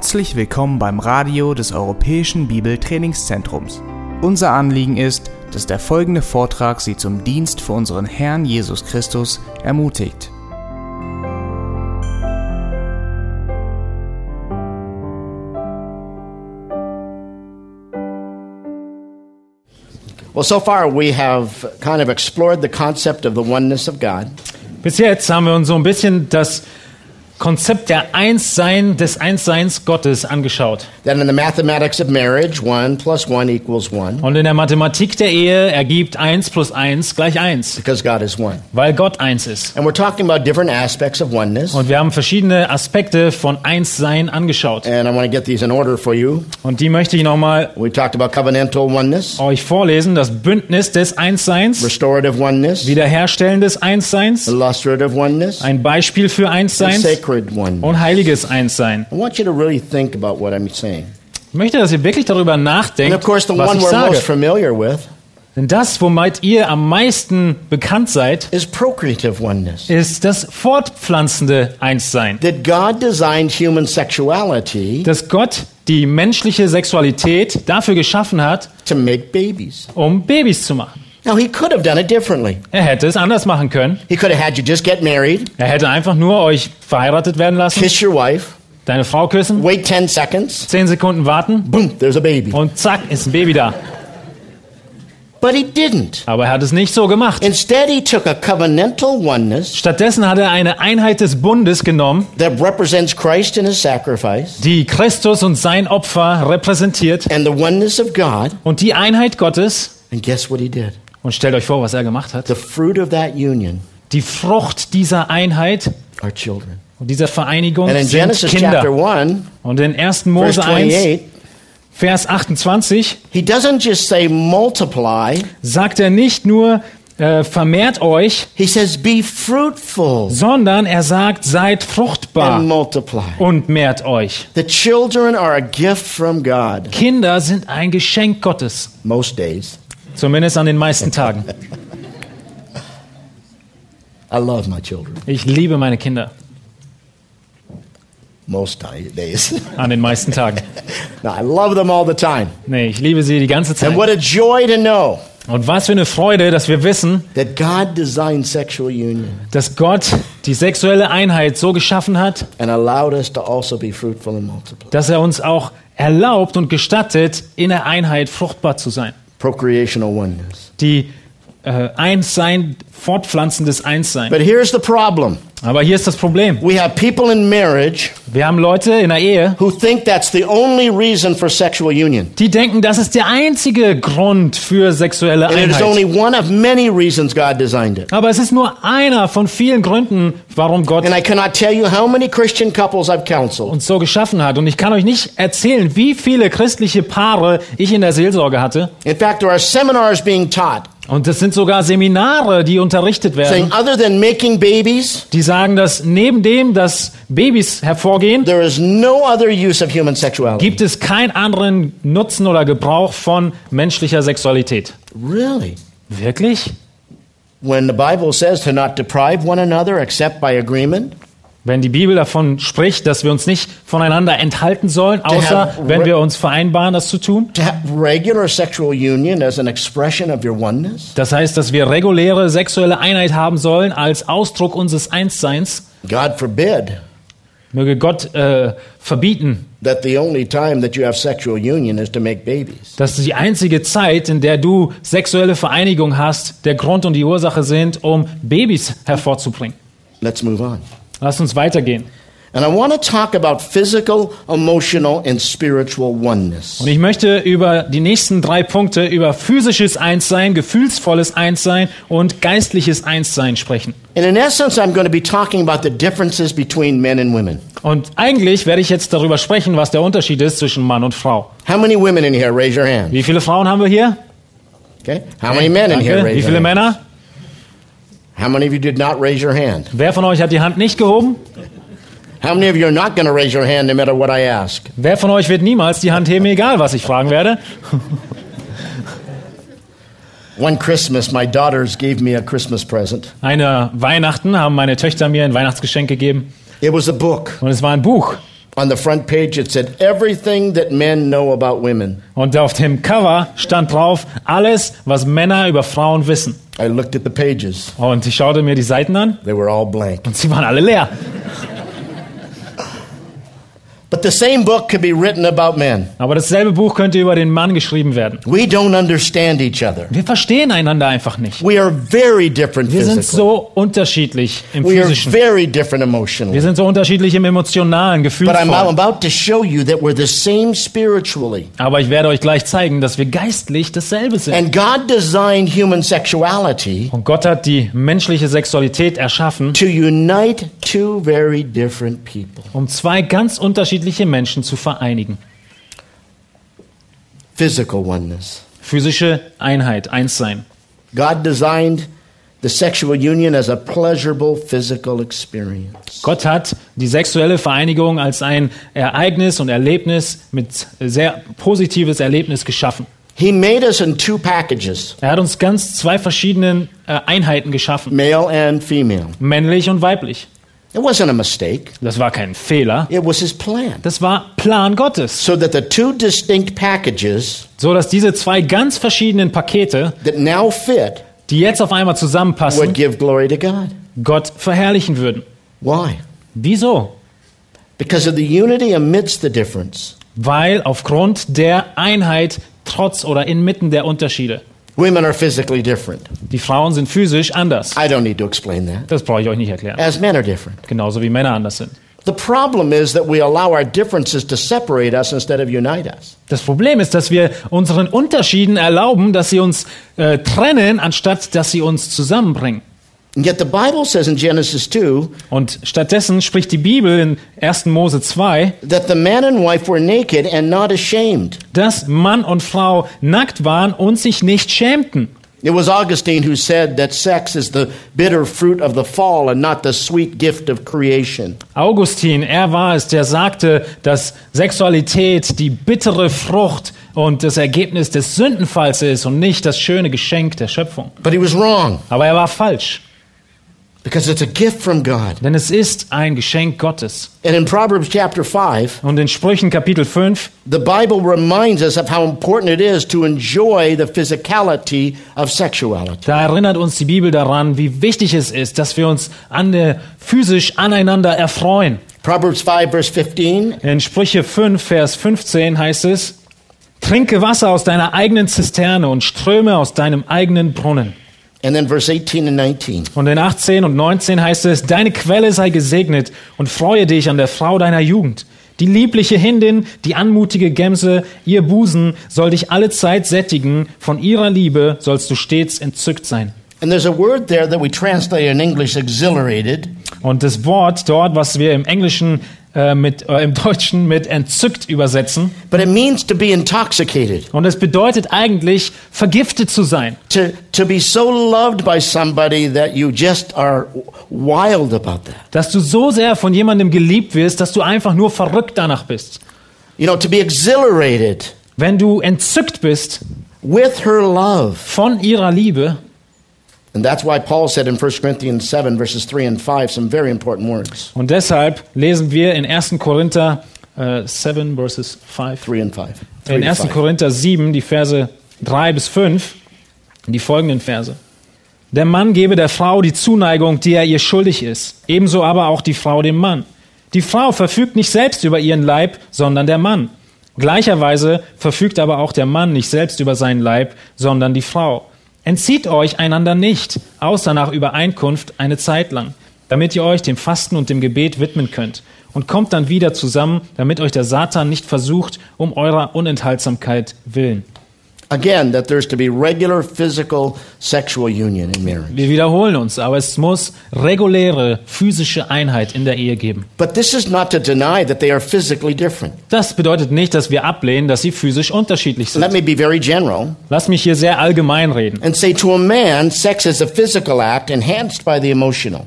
Herzlich willkommen beim Radio des Europäischen Bibeltrainingszentrums. Unser Anliegen ist, dass der folgende Vortrag Sie zum Dienst für unseren Herrn Jesus Christus ermutigt. Well, so far we have kind of explored the concept of the oneness of God. Bis jetzt haben wir uns so ein bisschen das Konzept der Einssein, des Einsseins Gottes angeschaut. That in the mathematics of marriage, one plus one equals one, Und in der Mathematik der Ehe ergibt 1 plus 1 gleich 1, because God is one. weil Gott eins ist. And we're talking about different aspects of oneness. Und wir haben verschiedene Aspekte von Einssein angeschaut. And I want to get these in order for you. Und die möchte ich nochmal We talked about covenantal oneness, euch vorlesen. Das Bündnis des Einsseins, restorative oneness, Wiederherstellen des Einsseins, illustrative oneness, ein Beispiel für and Einssein sacred und heiliges Einssein. I want you to really think about what I'm saying. Ich möchte, dass ihr wirklich darüber And nachdenkt, of course, the was one ich we're sage. most familiar with Denn das, womit ihr am meisten bekannt seid, is procreative oneness. ist das fortpflanzende Einssein. That God designed human sexuality Dass Gott die menschliche Sexualität dafür geschaffen hat, to make babies. um Babys zu machen. Now, he could have done it differently. Er hätte es anders machen können. He could have had you just get married, Er hätte einfach nur euch verheiratet werden lassen, kiss your wife, deine Frau küssen, wait 10 seconds, zehn Sekunden warten boom, there's a baby. und zack, ist ein Baby da. But he didn't. Aber er hat es nicht so gemacht. Instead, he took a covenantal oneness Stattdessen hat er eine Einheit des Bundes genommen, that represents Christ and his sacrifice die Christus und sein Opfer repräsentiert and the oneness of God. und die Einheit Gottes. And guess what he did? Und stellt euch vor, was er gemacht hat. The fruit of that union Die Frucht dieser Einheit are children. und dieser Vereinigung And in sind Genesis chapter Kinder. 1, Und in 1. verse Mose 1, 28, Vers 28 he doesn't just say multiply, sagt er nicht nur, äh, vermehrt euch, he says be fruitful sondern er sagt, seid fruchtbar and multiply. und mehrt euch. The children are a gift from God Kinder sind ein Geschenk Gottes, most days. Zumindest an den meisten Tagen. I love my children Ich liebe meine Kinder most days. an den meisten Tagen. no, I love them all the time. Nee, ich liebe sie die ganze Zeit. And what a joy to know Und was für eine Freude, dass wir wissen, that God designed sexual union dass Gott die sexuelle Einheit so geschaffen hat, and allowed us to also dass er uns auch erlaubt und gestattet, in der Einheit fruchtbar zu sein. Procreational oneness. Die äh, Einssein, fortpflanzendes Einssein. But here's the problem Aber hier ist das Problem. we have people in marriage Wir haben Leute in der Ehe, who think that's the only reason for sexual union. die denken, das ist der einzige Grund für sexuelle And it is Einheit. only one of many reasons God designed it. Aber es ist nur einer von vielen Gründen, warum Gott And I cannot tell you how many Christian couples I've counseled uns so geschaffen hat. Und ich kann euch nicht erzählen, wie viele christliche Paare ich in der Seelsorge hatte. In fact, there are seminars being taught Und es sind sogar Seminare, die unterrichtet saying werden, other than making babies, die sagen, dass neben dem, dass Babys hervorgehen, there is no other use of human sexuality. gibt es keinen anderen Nutzen oder Gebrauch von menschlicher Sexualität. Really? Wirklich? When the Bible says to not deprive one another except by agreement, Wenn die Bibel davon spricht, dass wir uns nicht voneinander enthalten sollen, außer wenn wir uns vereinbaren, das zu tun. Das heißt, dass wir reguläre sexuelle Einheit haben sollen als Ausdruck unseres Einsseins. God forbid Möge Gott äh, verbieten, that the only time that you have sexual union is to make babies. dass die einzige Zeit, in der du sexuelle Vereinigung hast, der Grund und die Ursache sind, um Babys hervorzubringen. Let's move on. Lass uns weitergehen. And I want to talk about physical, emotional, and spiritual oneness. Und ich möchte über die nächsten drei Punkte über physisches Einssein, gefühlsvolles Einssein und geistliches Einssein sprechen. And in essence, I'm going to be talking about the differences between men and women. Und eigentlich werde ich jetzt darüber sprechen, was der Unterschied ist zwischen Mann und Frau. How many women in here? Raise your hand. Wie viele Frauen haben wir hier? Okay. How many men in here? Raise Wie viele. Männer? How many of you did not raise your hand? Wer von euch hat die Hand nicht gehoben? How many of you are not going to raise your hand no matter what I ask? Wer von euch wird niemals die Hand heben, egal was ich fragen werde? One Christmas, my daughters gave me a Christmas present. Eine Weihnachten haben meine Töchter mir ein Weihnachtsgeschenk gegeben It was a book. und es war ein Buch. On the front page, it said, Everything that men know about women. Und auf dem Cover stand drauf, alles, was Männer über Frauen wissen. I looked at the pages, Und ich schaute mir die Seiten an they were all blank. und sie waren alle leer. But the same book could be written about men. Aber dasselbe Buch könnte über den Mann geschrieben werden. We don't understand each other. Wir verstehen einander einfach nicht. We are very different Wir sind so unterschiedlich im We are physischen. very different Wir emotionally. sind so unterschiedlich im emotionalen, But I'm gefühlsvollen. about to show you that we're the same spiritually. Aber ich werde euch gleich zeigen, dass wir geistlich dasselbe sind. And God designed human sexuality Und Gott hat die menschliche Sexualität erschaffen, to unite two very different people. um zwei ganz unterschiedliche Menschen zu vereinigen. Physical oneness. Physische Einheit, Einssein. God designed the sexual union as a pleasurable physical experience. Gott hat die sexuelle Vereinigung als ein Ereignis und Erlebnis mit sehr positives Erlebnis geschaffen. He made us in two packages, Er hat uns ganz zwei verschiedenen äh, Einheiten geschaffen, male and female. männlich und weiblich. It wasn't a mistake. Das war kein Fehler, It was his plan. das war Plan Gottes, So that the two distinct packages so dass diese zwei ganz verschiedenen Pakete, that now fit die jetzt auf einmal would zusammenpassen, give glory to God. Gott verherrlichen würden. Why? Wieso? Because of the unity amidst the difference. Weil aufgrund der Einheit trotz oder inmitten der Unterschiede. Women are physically different. Die Frauen sind physisch anders. I don't need to explain that. Das brauche ich euch nicht erklären. As men are different. Genauso wie Männer anders sind. The problem is that we allow our differences to separate us instead of unite us. Das Problem ist, dass wir unseren Unterschieden erlauben, dass sie uns äh, trennen, anstatt dass sie uns zusammenbringen. And yet the Bible says in Genesis 2 Und stattdessen spricht die Bibel in 1. Mose 2, that the man and wife were naked and not ashamed. dass Mann und Frau nackt waren und sich nicht schämten. It was Augustine who said that sex is the bitter fruit of the fall and not the sweet gift of creation. Augustin, er war es, der sagte, dass Sexualität die bittere Frucht und das Ergebnis des Sündenfalls ist und nicht das schöne Geschenk der Schöpfung. But he was wrong Aber er war falsch, because it's a gift from God. denn es ist ein Geschenk Gottes. And in Proverbs chapter 5, Und in Sprüchen Kapitel 5 the Bible reminds us of how important it is to enjoy the physicality of sexuality. Da erinnert uns die Bibel daran, wie wichtig es ist, dass wir uns an der, physisch aneinander erfreuen. Proverbs 5, verse 15 In Sprüche 5, Vers 15 heißt es, Trinke Wasser aus deiner eigenen Zisterne und Ströme aus deinem eigenen Brunnen. And then verse 18 and 19. Und in 18 und 19 heißt es, Deine Quelle sei gesegnet und freue dich an der Frau deiner Jugend. Die liebliche Hindin, die anmutige Gemse, ihr Busen soll dich alle Zeit sättigen, von ihrer Liebe sollst du stets entzückt sein. And there's a word there that we translate in English exhilarated. Und das Wort dort, was wir im Englischen äh, mit, äh, im Deutschen mit entzückt übersetzen, But it means to be intoxicated, und es bedeutet eigentlich, vergiftet zu sein. to, to be so loved by somebody that you just are wild about that. Dass du so sehr von jemandem geliebt wirst, dass du einfach nur verrückt danach bist. You know, to be exhilarated Wenn du entzückt bist with her love. von ihrer Liebe, And that's why Paul said in 1 Corinthians 7, verses 3 and 5, some very important words. und deshalb lesen wir in 1. Korinther äh, 7 verses 5, 3 and 5. Three in to 1. five. Korinther 7, die Verse 3 bis 5, die folgenden Verse. Der Mann gebe der Frau die Zuneigung, die er ihr schuldig ist, ebenso aber auch die Frau dem Mann. Die Frau verfügt nicht selbst über ihren Leib, sondern der Mann. Gleicherweise verfügt aber auch der Mann nicht selbst über seinen Leib, sondern die Frau. Entzieht euch einander nicht, außer nach Übereinkunft eine Zeit lang, damit ihr euch dem Fasten und dem Gebet widmen könnt. Und kommt dann wieder zusammen, damit euch der Satan nicht versucht, um eurer Unenthaltsamkeit willen. Again, that there's to be regular physical sexual union in marriage. Wir wiederholen uns, aber es muss reguläre physische Einheit in der Ehe geben. But this is not to deny that they are physically different. Das bedeutet nicht, dass wir ablehnen, dass sie physisch unterschiedlich Let sind. me be very general Lass mich hier sehr allgemein reden. and say to a man, sex is a physical act enhanced by the emotional.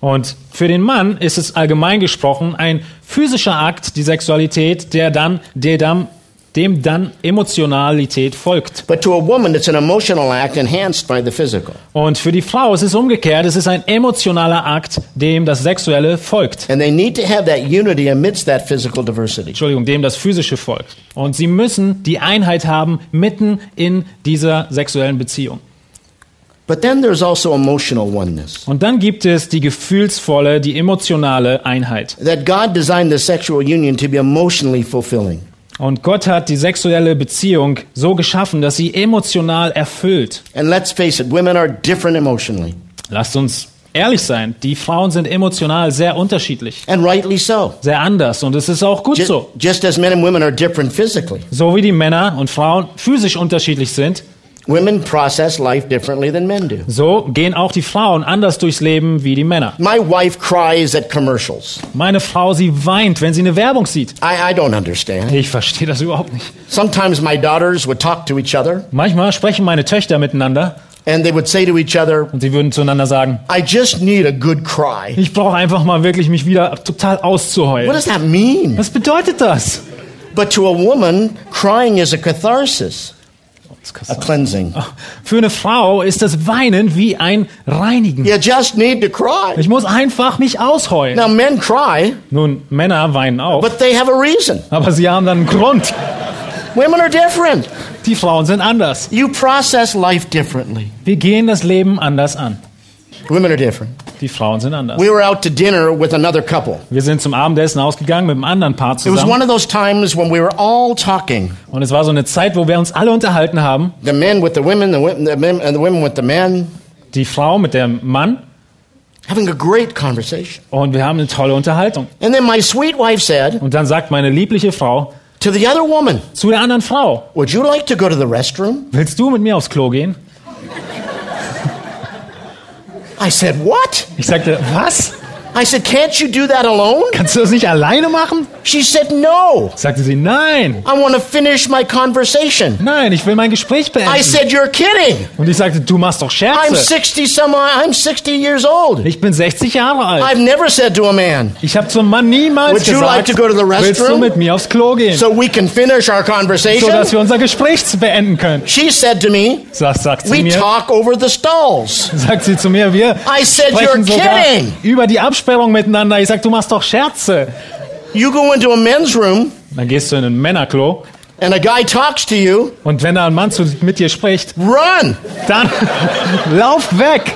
Und für den Mann ist es allgemein gesprochen ein physischer Akt, die Sexualität, der dann, der dann dem dann Emotionalität folgt. But to a woman, it's an emotional act enhanced by the physical. Und für die Frau ist es umgekehrt, es ist ein emotionaler Akt, dem das Sexuelle folgt. And they need to have that unity amidst that physical diversity. Entschuldigung, dem das Physische folgt. Und sie müssen die Einheit haben mitten in dieser sexuellen Beziehung. But then there's also emotional oneness. Und dann gibt es die gefühlsvolle, die emotionale Einheit. That God designed the sexual union to be emotionally fulfilling. Und Gott hat die sexuelle Beziehung so geschaffen, dass sie emotional erfüllt. And let's face it, women are different emotionally. Lasst uns ehrlich sein, die Frauen sind emotional sehr unterschiedlich, And rightly so. sehr anders und es ist auch gut Just, so. just as men and women are different physically. So wie die Männer und Frauen physisch unterschiedlich sind, Women process life differently than men do. so gehen auch die Frauen anders durchs Leben wie die Männer. My wife cries at commercials. Meine Frau, sie weint, wenn sie eine Werbung sieht. I, I don't understand. Ich verstehe das überhaupt nicht. Sometimes my daughters would talk to each other Manchmal sprechen meine Töchter miteinander and they would say to each other, und sie würden zueinander sagen, I just need a good cry. ich brauche einfach mal wirklich mich wieder total What auszuheulen. does that mean? Was bedeutet das? But to a woman, crying is a catharsis, a cleansing. Für eine Frau ist das Weinen wie ein Reinigen. You just need to cry. Ich muss einfach mich ausheulen. Now, men cry, Nun, Männer weinen auch, but they have a reason. aber sie haben dann einen Grund. Women are different. Die Frauen sind anders. You process life differently. Wir gehen das Leben anders an. Women are different. Die Frauen sind anders. We were out to dinner with another couple. Wir sind zum Abendessen ausgegangen mit einem anderen Paar It was one zusammen. of those times when we were all talking. Und es war so eine Zeit, wo wir uns alle unterhalten haben. The men with the women, the women, the men, and the women with the men, Die Frau mit dem Mann. having a great conversation. Und wir haben eine tolle Unterhaltung. And then my sweet wife said Und dann sagt meine liebliche Frau to the other woman, zu der anderen Frau, Would you like to go to the restroom? willst du mit mir aufs Klo gehen? I said, What? Ich sagte, was? I said, Can't you do that alone? Kannst du das nicht alleine machen? She said, No. Sagte sie, nein, I want to finish my conversation. nein, ich will mein Gespräch I beenden. said, You're kidding. Und ich sagte, du machst doch I'm Scherze. 60 some I'm 60 years old. Ich bin 60 Jahre alt. I've never said to a man, Ich habe zum Mann niemals Would you like gesagt, to go to the willst du restroom? mit mir aufs Klo gehen, so we can finish our so dass conversation. wir unser Gespräch beenden können. She said to me, Das sagt sie We mir. talk over the stalls. Sagt sie zu mir, wir I said, sprechen You're sogar kidding. über die Absperrung miteinander. Ich sag, du machst doch Scherze. You go into a men's room Dann gehst du in ein Männerklo and a guy talks to you, und wenn da ein Mann zu, mit dir spricht, run. dann lauf weg.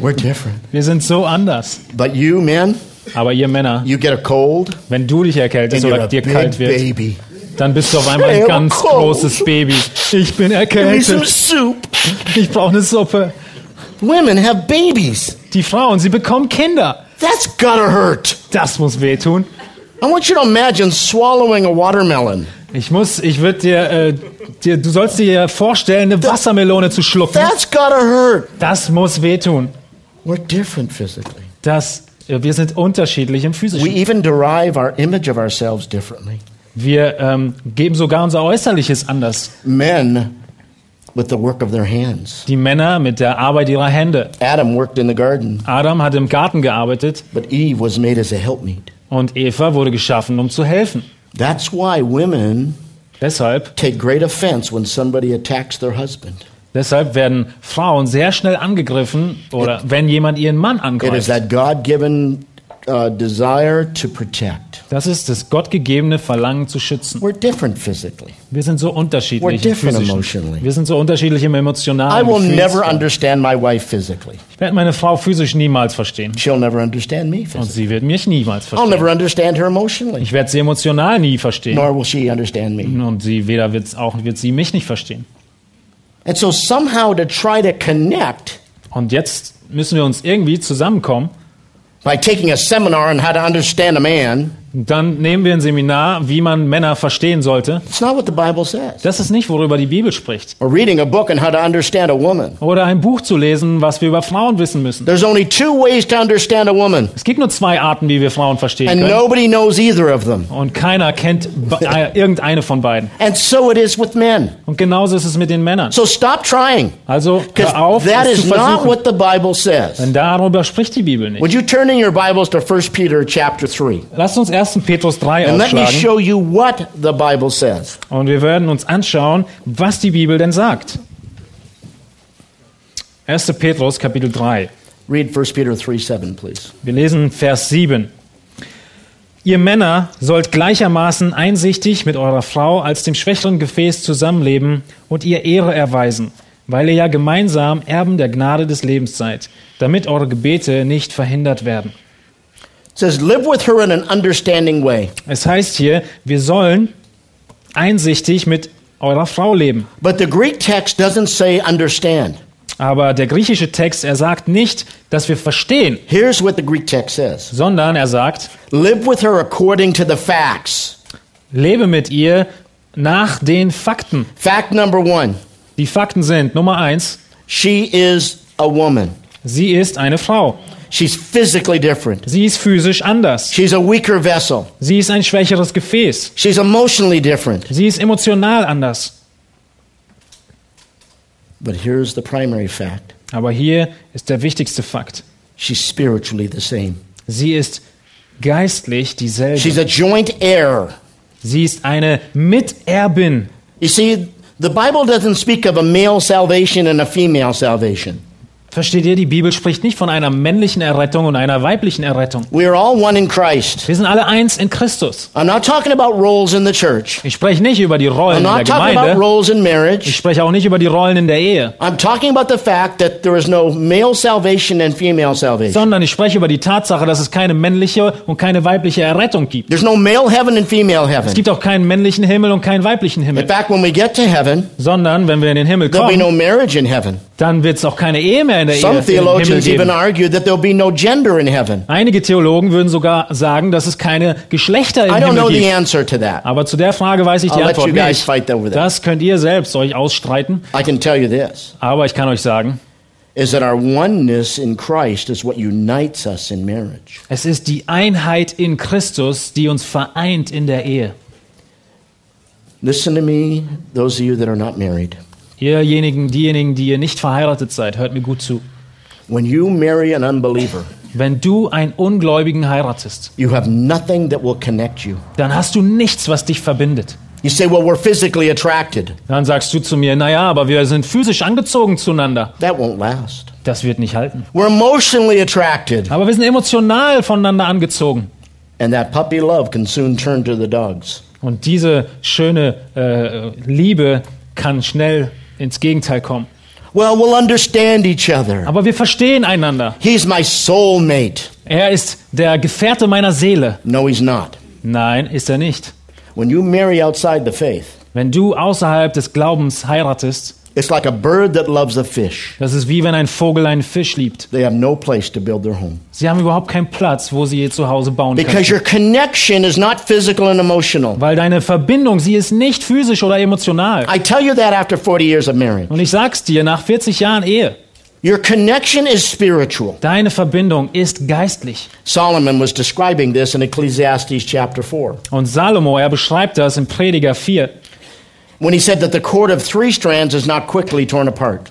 We're different. Wir sind so anders. But you, men, Aber ihr Männer, you get a cold wenn du dich erkältest oder dir kalt wird, baby. dann bist du auf einmal ein ganz großes Baby. Ich bin erkältet. Ich brauche eine Suppe. Women have babies. Die Frauen, sie bekommen Kinder. That's gotta hurt. Das muss wehtun. I want you to imagine swallowing a watermelon. Ich muss, ich würde dir, äh, dir, du sollst dir vorstellen, eine Wassermelone zu schlucken. That's gotta hurt. Das muss wehtun. We're different physically. Das, äh, wir sind unterschiedlich im We Physischen. even derive our image of ourselves differently. Wir ähm, geben sogar unser Äußerliches anders. Men with the work of their hands. Die Männer mit der Arbeit ihrer Hände. Adam worked in the garden, Adam hat im Garten gearbeitet but Eve was made as a helpmeet. und Eva wurde geschaffen, um zu helfen. That's why women Deshalb, take great offense when somebody attacks their husband. deshalb werden Frauen sehr schnell angegriffen oder wenn jemand ihren Mann It is angreift. that God given uh, desire to protect. Das ist das gottgegebene Verlangen zu schützen. We're different physically. Wir sind so We're unterschiedlich. im different Physischen. emotionally. Wir sind so unterschiedlich im I emotionalen. will never understand my wife physically. Ich werde meine Frau physisch niemals verstehen. She'll never understand me Und physically. sie wird mich niemals I'll never verstehen. understand her emotionally, Ich werde sie emotional nie verstehen. nor will she understand me. Und sie weder wird auch wird sie mich nicht verstehen. And so somehow to try to connect Und jetzt müssen wir uns irgendwie zusammenkommen. By taking a seminar on how to understand a man, Dann nehmen wir ein Seminar, wie man Männer verstehen sollte. it's not what the Bible says. Das ist nicht, worüber die Bibel spricht. Or reading a book on how to understand a woman. Oder ein Buch zu lesen, was wir über Frauen wissen müssen. There's only two ways to understand a woman, Es gibt nur zwei Arten, wie wir Frauen verstehen and können. nobody knows either of them. Und keiner kennt irgendeine von beiden. And so it is with men. Und genauso ist es mit den Männern. So stop trying, Also hör auf, that es is zu not versuchen. what the Bible says. Denn darüber spricht die Bibel nicht. Would you turn in your Bibles to 1 Peter chapter 3? Lasst uns 1. Petrus 3 And let me aufschlagen show you what the Bible says. und wir werden uns anschauen, was die Bibel denn sagt. 1. Petrus Kapitel 3. Read 1 Peter 3 7, please. Wir lesen Vers 7. Ihr Männer sollt gleichermaßen einsichtig mit eurer Frau als dem schwächeren Gefäß zusammenleben und ihr Ehre erweisen, weil ihr ja gemeinsam Erben der Gnade des Lebens seid, damit eure Gebete nicht verhindert werden. Says, Live with her in an understanding way. Es heißt hier, wir sollen einsichtig mit eurer Frau leben. But the Greek text doesn't say understand. Aber der griechische Text, er sagt nicht, dass wir verstehen, Here's what the Greek text says sondern er sagt, Live with her according to the facts. lebe mit ihr nach den Fakten. Fact number one Die Fakten sind Nummer eins, she is a woman. sie ist eine Frau. She's physically different. Sie ist physisch anders. She's a weaker vessel. Sie ist ein schwächeres Gefäß. She's emotionally different. Sie ist emotional anders. But here's the primary fact Aber hier ist der wichtigste Fakt. she's spiritually the same. Sie ist geistlich She's dieselbe. a joint heir. Sie ist eine Miterbin. You see, the Bible doesn't speak of a male salvation and a female salvation. Versteht ihr, die Bibel spricht nicht von einer männlichen Errettung und einer weiblichen Errettung. We are all one in Christ. Wir sind alle eins in Christus. I'm not talking about roles in the church. Ich spreche nicht über die I'm Rollen in der not talking about Gemeinde. roles in Ich marriage. spreche auch nicht über die Rollen in der Ehe. I'm talking about the fact that there is no male salvation and female salvation. Sondern ich spreche über die Tatsache, dass es keine männliche und keine weibliche Errettung gibt. There's no male heaven and female Es heaven. gibt auch keinen männlichen Himmel und keinen weiblichen In Himmel. fact, when we get to heaven, Sondern, wenn wir in den Himmel there'll be kommen, no marriage in heaven. Dann wird es auch keine Ehe mehr in der Ehe Some Himmel theologians even geben. argue that there'll be no gender in heaven. Einige Theologen würden sogar sagen, dass es keine Geschlechter im I don't know Himmel the gibt. answer to that. Aber zu der Frage weiß ich die I'll let Antwort you guys nicht. fight over that. Das könnt ihr selbst euch ausstreiten. I can tell you this Aber ich kann euch sagen, is that our oneness in Christ is what unites us in marriage. es ist die Einheit in Christus, die uns vereint in der Ehe. Listen to me, those of you that are not married. Ihrjenigen, diejenigen, die ihr nicht verheiratet seid, hört mir gut zu. When you marry an unbeliever, Wenn du einen Ungläubigen heiratest, you have nothing that will connect you. dann hast du nichts, was dich verbindet. You say, well, we're physically attracted. Dann sagst du zu mir, naja, aber wir sind physisch angezogen zueinander. That won't last. Das wird nicht halten. We're emotionally attracted. Aber wir sind emotional voneinander angezogen. And that puppy love can soon turn to the dogs. Und diese schöne äh, Liebe kann schnell ins Gegenteil kommen. Well, we'll understand each other. Aber wir verstehen einander. He's my soulmate. Er ist der Gefährte meiner Seele. No, he's not. Nein, ist er nicht. When you marry outside the faith, Wenn du außerhalb des Glaubens heiratest, it's like a bird that loves a fish. das ist wie wenn ein Vogel einen Fisch liebt. They have no place to build their home. Sie haben überhaupt keinen Platz, wo sie ihr Zuhause bauen Because können. your connection is not physical and emotional. Weil deine Verbindung, sie ist nicht physisch oder emotional. I tell you that after 40 years of marriage. Und ich sag's dir, nach 40 Jahren Ehe, Your connection is spiritual. deine Verbindung ist geistlich. Solomon was describing this in Ecclesiastes chapter 4 Und Salomo, er beschreibt das in Prediger 4, when he said that the cord of three strands is not quickly torn apart.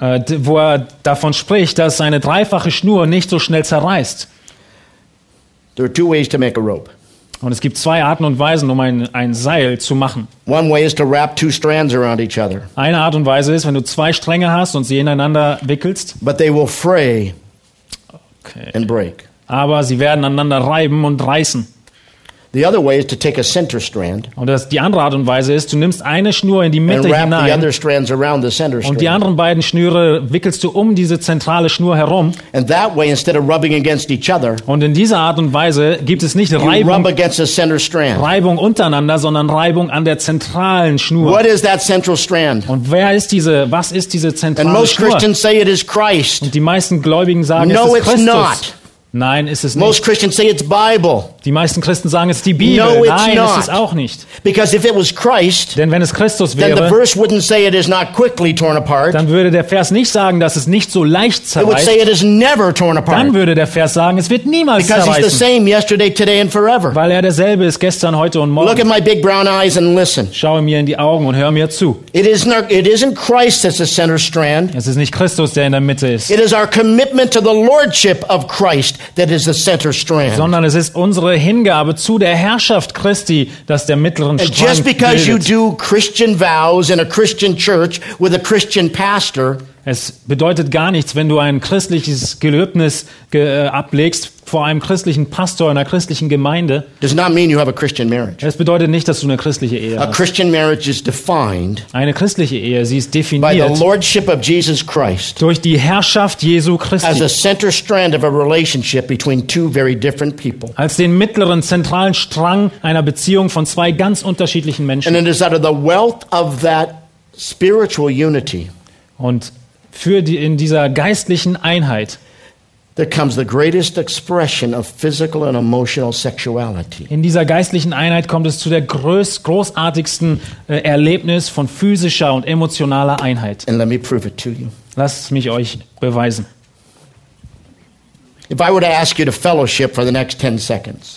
äh, wo er davon spricht, dass eine dreifache Schnur nicht so schnell zerreißt. There are two ways to make a rope. Und es gibt zwei Arten und Weisen, um ein, ein Seil zu machen. One way is to wrap two strands around each other, Eine Art und Weise ist, wenn du zwei Stränge hast und sie ineinander wickelst, but they will fray okay. and break. aber sie werden aneinander reiben und reißen. The other way is to take a center strand Und das, die andere Art und Weise ist, du nimmst eine Schnur in die and Mitte wrap the hinein other strands around the center und die strand. anderen beiden Schnüre wickelst du um diese zentrale Schnur herum. And that way, instead of rubbing against each other, Und in dieser Art und Weise gibt es nicht you rub Reibung, against the center strand. Reibung untereinander, sondern Reibung an der zentralen Schnur. What is that central strand? Und wer ist diese, was ist diese And zentrale most Schnur? Christians say it is Christ. Und die meisten Gläubigen sagen, No, es ist it's Christus. not. Nein, ist es Most nicht. Christians say it's Bible. Die meisten Christen sagen, es ist die Bibel. No, it's Nein, not. ist es auch nicht. Because if it was Christ, Denn wenn es Christus then the wäre, verse wouldn't say it is not quickly torn apart. dann würde der Vers nicht sagen, dass es nicht so leicht It would zerreißt. say it is never torn apart. Dann würde der Vers sagen, es wird niemals Because he's the zerreißen. same yesterday, today, and forever. Weil er derselbe ist gestern, heute und Look at morgen. my big brown eyes and listen. Schaue mir in die Augen und hör mir zu. It isn't, it isn't Christ that's the center strand. Es ist nicht Christus, der in der Mitte ist. It is our commitment to the lordship of Christ Christ that is the center strand. sondern es ist unsere Hingabe zu der Herrschaft Christi, das der mittleren Strang just because you do Christian vows in a Christian church with a Christian pastor Es bedeutet gar nichts, wenn du ein christliches Gelöbnis ge äh, ablegst vor einem christlichen Pastor in einer christlichen Gemeinde. does not mean you have a Christian marriage. Es bedeutet nicht, dass du eine christliche Ehe A hast. Christian marriage is defined Eine christliche Ehe, sie ist by the definiert lordship of Jesus Christ durch die Herrschaft Jesu as Christi a center strand of a relationship between two very different people. als den mittleren zentralen Strang einer Beziehung von zwei ganz unterschiedlichen Menschen. And it is out of the wealth of that spiritual unity Und für die, in dieser geistlichen Einheit, that comes the greatest expression of physical and emotional sexuality. in dieser geistlichen Einheit kommt es zu der größ, großartigsten äh, Erlebnis von physischer und emotionaler Einheit. And let me prove it to you. Lasst mich euch beweisen. If I were to ask you to fellowship for the next 10 seconds,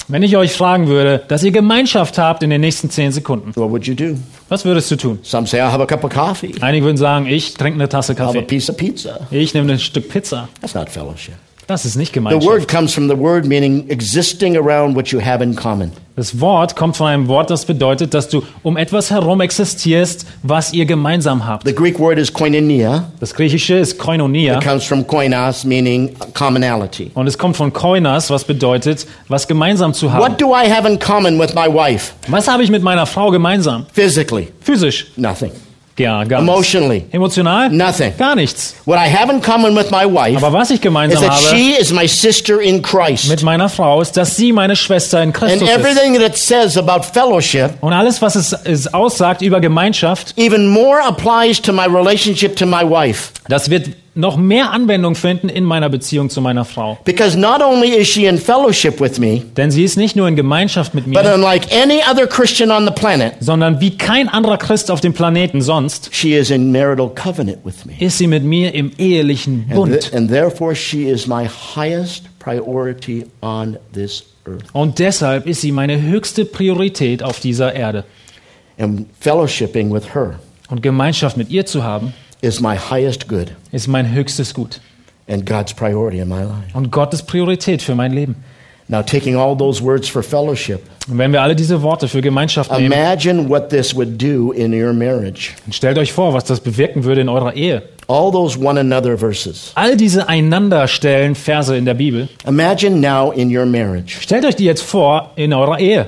Wenn ich euch fragen würde, dass ihr Gemeinschaft habt in den nächsten zehn Sekunden, what would you do? was würdest du tun? Some say, I'll have a cup of coffee, Einige würden sagen, ich trinke eine Tasse I'll have a Kaffee. piece of pizza. Ich nehme ein Stück Pizza. That's not fellowship. Das ist nicht The word Gemeinschaft. comes from the word meaning existing around what you have in common. Das Wort kommt von einem Wort, das bedeutet, dass du um etwas herum existierst, was ihr gemeinsam habt. The Greek word is koinonia. Das Griechische ist Koinonia It comes from koinos, meaning commonality. und es kommt von Koinas, was bedeutet, was gemeinsam zu What haben. do I have in common with my wife? Was habe ich mit meiner Frau gemeinsam? Physically, Physisch? nothing. Ja, gar. Emotionally, Emotional? nothing. Gar nichts. What I have in common with my wife Aber was ich is gemeinsam that habe she is my sister in Christ. mit meiner Frau ist, dass sie meine Schwester in And Christus ist. everything that it says about fellowship Und alles, was es, es aussagt über Gemeinschaft, even more applies to my relationship to my wife. das wird noch mehr Anwendung finden in meiner Beziehung zu meiner Frau. Because not only is she in fellowship with me, Denn sie ist nicht nur in Gemeinschaft mit but mir, unlike any other Christian on the planet, sondern wie kein anderer Christ auf dem Planeten sonst, she is in marital covenant with me. ist sie mit mir im ehelichen And, Bund. th- and therefore, she is my highest priority on this earth. Und deshalb ist sie meine höchste Priorität auf dieser Erde. And fellowshipping with her Und Gemeinschaft mit ihr zu haben, is my highest good ist mein höchstes Gut. and God's priority in my life. Und Gottes Priorität für mein Leben. Now, taking all those words for fellowship, Und wenn wir alle diese Worte für Gemeinschaft nehmen, imagine what this would do in your marriage. dann stellt euch vor, was das bewirken würde in eurer Ehe. All those one another verses. All diese Einanderstellen Verse in der Bibel, Imagine now in your marriage stellt euch die jetzt vor in eurer Ehe.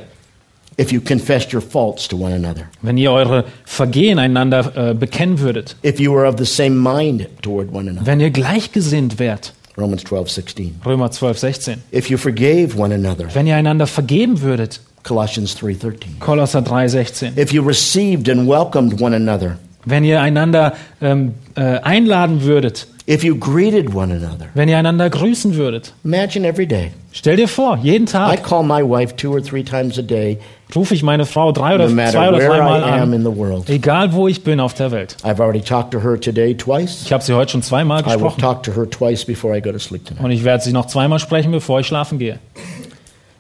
If you confessed your faults to one another, Wenn ihr eure Vergehen einander äh, bekennen würdet. if you were of the same mind toward one another. Wenn ihr gleichgesinnt wärt. Romans 12, 16. Römer 12, 16. If you forgave one another. Wenn ihr einander vergeben würdet. Colossians 3, 13. Kolosser 3, 16. If you received and welcomed one another. Wenn ihr einander ähm, äh, einladen würdet. If you greeted one another. Wenn ihr einander grüßen würdet. Imagine every day. Stell dir vor, jeden I Tag call my wife two or three times a day, rufe ich meine Frau drei oder no zwei oder dreimal I am in an. the world. Egal wo ich bin auf der Welt. I've already talked to her today twice. Ich habe sie heute schon zweimal I will gesprochen. talk to her twice before I go to sleep tonight. Und ich werde sie noch zweimal sprechen, bevor ich schlafen gehe.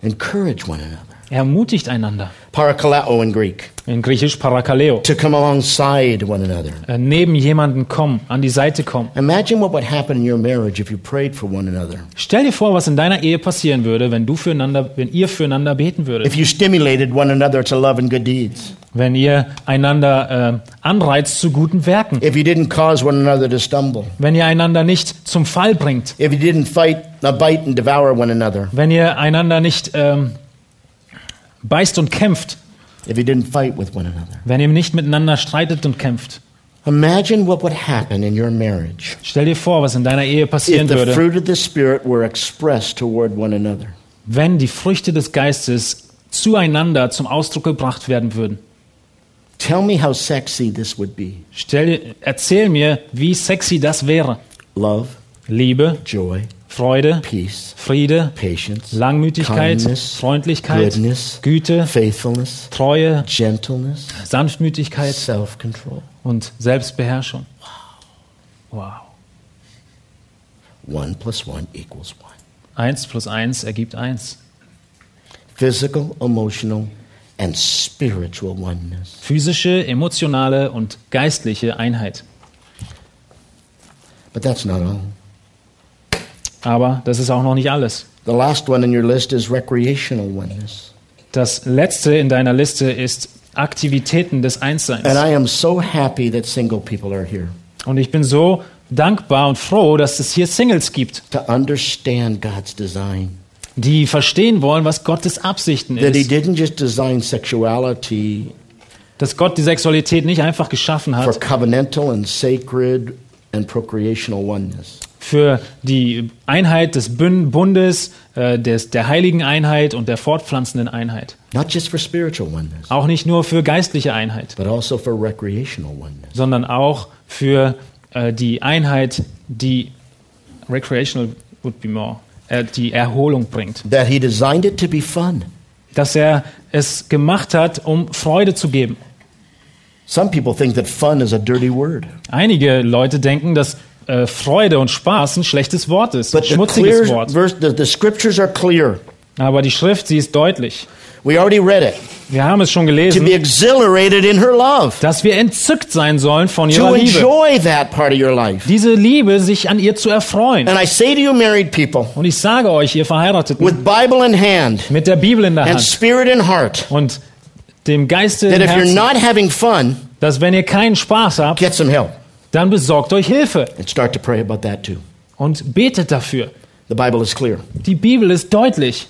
Encourage one another. Ermutigt einander. Parakaleo in Greek. In Griechisch Parakaleo. To come alongside one another. Äh, neben jemanden kommen, an die Seite kommen. Imagine what would happen in your marriage if you prayed for one another. Stell dir vor, was in deiner Ehe passieren würde, wenn du füreinander, wenn ihr füreinander beten würdet. If you stimulated one another to love and good deeds. Wenn ihr einander äh, anreizt zu guten Werken. If you didn't cause one another to stumble. Wenn ihr einander nicht zum Fall bringt. If you didn't fight, uh, bite and devour one another. Wenn ihr einander nicht ähm, beißt und kämpft. If you didn't fight with one another. Wenn ihr nicht miteinander streitet und kämpft. Imagine what would happen in your marriage Stell dir vor, was in deiner Ehe if passieren the würde, fruit of the Spirit were expressed toward one another. wenn die Früchte des Geistes zueinander zum Ausdruck gebracht werden würden. Tell me how sexy this would be. Stell, erzähl mir, wie sexy das wäre. Love, Liebe, joy, Freude, peace, Friede, patience, Langmütigkeit, kindness, Freundlichkeit, goodness, Güte, faithfulness, Treue, gentleness, Sanftmütigkeit und Selbstbeherrschung. Wow. One plus one equals one. Eins plus eins ergibt eins. Physical, emotional, and spiritual oneness. Physische, emotionale und geistliche Einheit. But that's not all. Aber das ist auch noch nicht alles. The last one in your list is recreational oneness. Das letzte in deiner Liste ist Aktivitäten des Einsseins. And I am so happy that single people are here Und ich bin so dankbar und froh, dass es hier Singles gibt, to understand God's design. die verstehen wollen, was Gottes Absichten That He ist. didn't just design sexuality Dass Gott die Sexualität nicht einfach geschaffen for hat covenantal and sacred and procreational oneness. Für die Einheit des Bundes, äh, des, der heiligen Einheit und der fortpflanzenden Einheit. Not just for spiritual oneness, Auch nicht nur für geistliche Einheit, but also for recreational oneness. sondern auch für äh, die Einheit, die recreational would be more, äh, die Erholung bringt. That He designed it to be fun. Dass er es gemacht hat, um Freude zu geben. Some people think that fun is a dirty word. Einige Leute denken, dass äh, Freude und Spaß ein schlechtes Wort ist, ein schmutziges Wort. verse, the, the scriptures are clear. Aber die Schrift, sie ist deutlich. We already read it. Wir haben es schon To gelesen, be exhilarated in her love. dass wir entzückt sein sollen von To ihrer Liebe. enjoy that part of your life. Diese Liebe, sich an ihr zu erfreuen. And I say to you, married people, Und ich sage euch, ihr Verheirateten, with Bible in hand mit der Bibel in der and Hand spirit in heart, und dem Geiste that im if you're Herzen, not having fun, dass wenn ihr keinen Spaß habt, get some help dann besorgt euch Hilfe and start to pray about that too. und betet dafür. The Bible is clear. Die Bibel ist deutlich.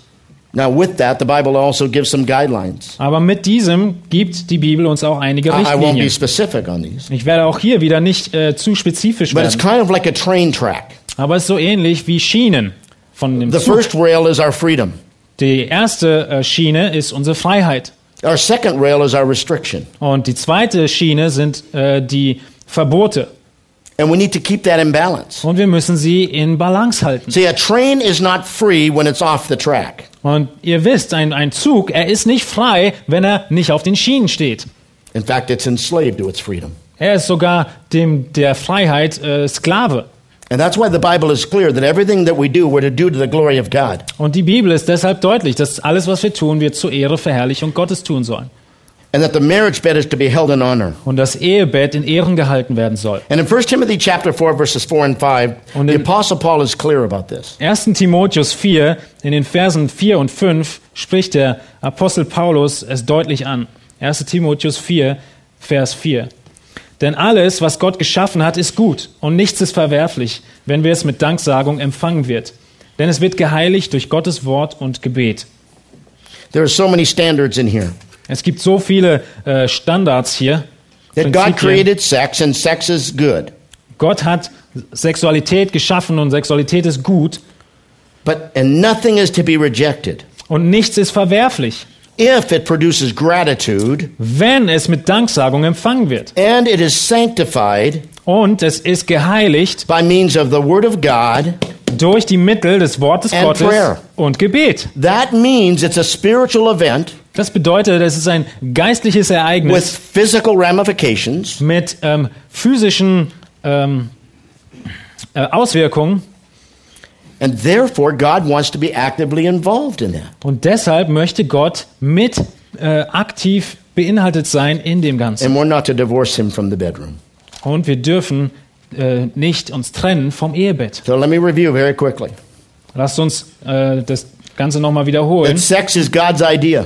Now, with that, the Bible also gives some guidelines. Aber mit diesem gibt die Bibel uns auch einige I, I won't be Richtlinien. specific on these, Ich werde auch hier wieder nicht äh, zu spezifisch but it's werden. kind of like a train track. Aber es ist so ähnlich wie Schienen von dem The Zug. first rail is our freedom, Die erste äh, Schiene ist unsere Freiheit. our second rail is our restriction. Und die zweite Schiene sind äh, die Verbote. And we need to keep that in balance. Und wir müssen sie in Balance halten. See, a train is not free when it's off the track. Und ihr wisst, ein, ein Zug, er ist nicht frei, wenn er nicht auf den Schienen steht. In fact, it's enslaved to its freedom. Er ist sogar dem der Freiheit äh, Sklave. And that's why the Bible is clear that everything that we do, we're to do to the glory of God. Und die Bibel ist deshalb deutlich, dass alles, was wir tun, wir zur Ehre, Verherrlichung Gottes tun sollen. Und das Ehebett in Ehren gehalten werden soll. And in 1 Timothy chapter 4, verses 4 and 5, Und the Apostle Paul is clear about this. 1. Timotheus 4, in den Versen 4 und 5, spricht der Apostel Paulus es deutlich an. 1. Timotheus 4, Vers 4. Denn alles, was Gott geschaffen hat, ist gut und nichts ist verwerflich, wenn wir es mit Danksagung empfangen wird. Denn es wird geheiligt durch Gottes Wort und Gebet. There are so many standards in here. Es gibt so viele äh, Standards hier. That God created sex, and sex is good. Gott hat Sexualität geschaffen und Sexualität ist gut But and nothing is to be rejected und nichts ist verwerflich, if it produces gratitude wenn es mit Danksagung empfangen wird. and it is sanctified Und es ist geheiligt by means of the Word of God. durch die Mittel des Wortes And Gottes prayer. und Gebet. That means it's a spiritual event Das bedeutet, es ist ein geistliches with Ereignis physical ramifications, mit ähm, physischen ähm, äh, Auswirkungen and therefore God wants to be actively involved in that. und deshalb möchte Gott mit äh, aktiv beinhaltet sein in dem Ganzen. And we're not to divorce him from the bedroom. Und wir dürfen äh, nicht uns trennen vom Ehebett. So let me review very quickly. Lasst uns äh, das Ganze nochmal wiederholen. That sex is God's idea.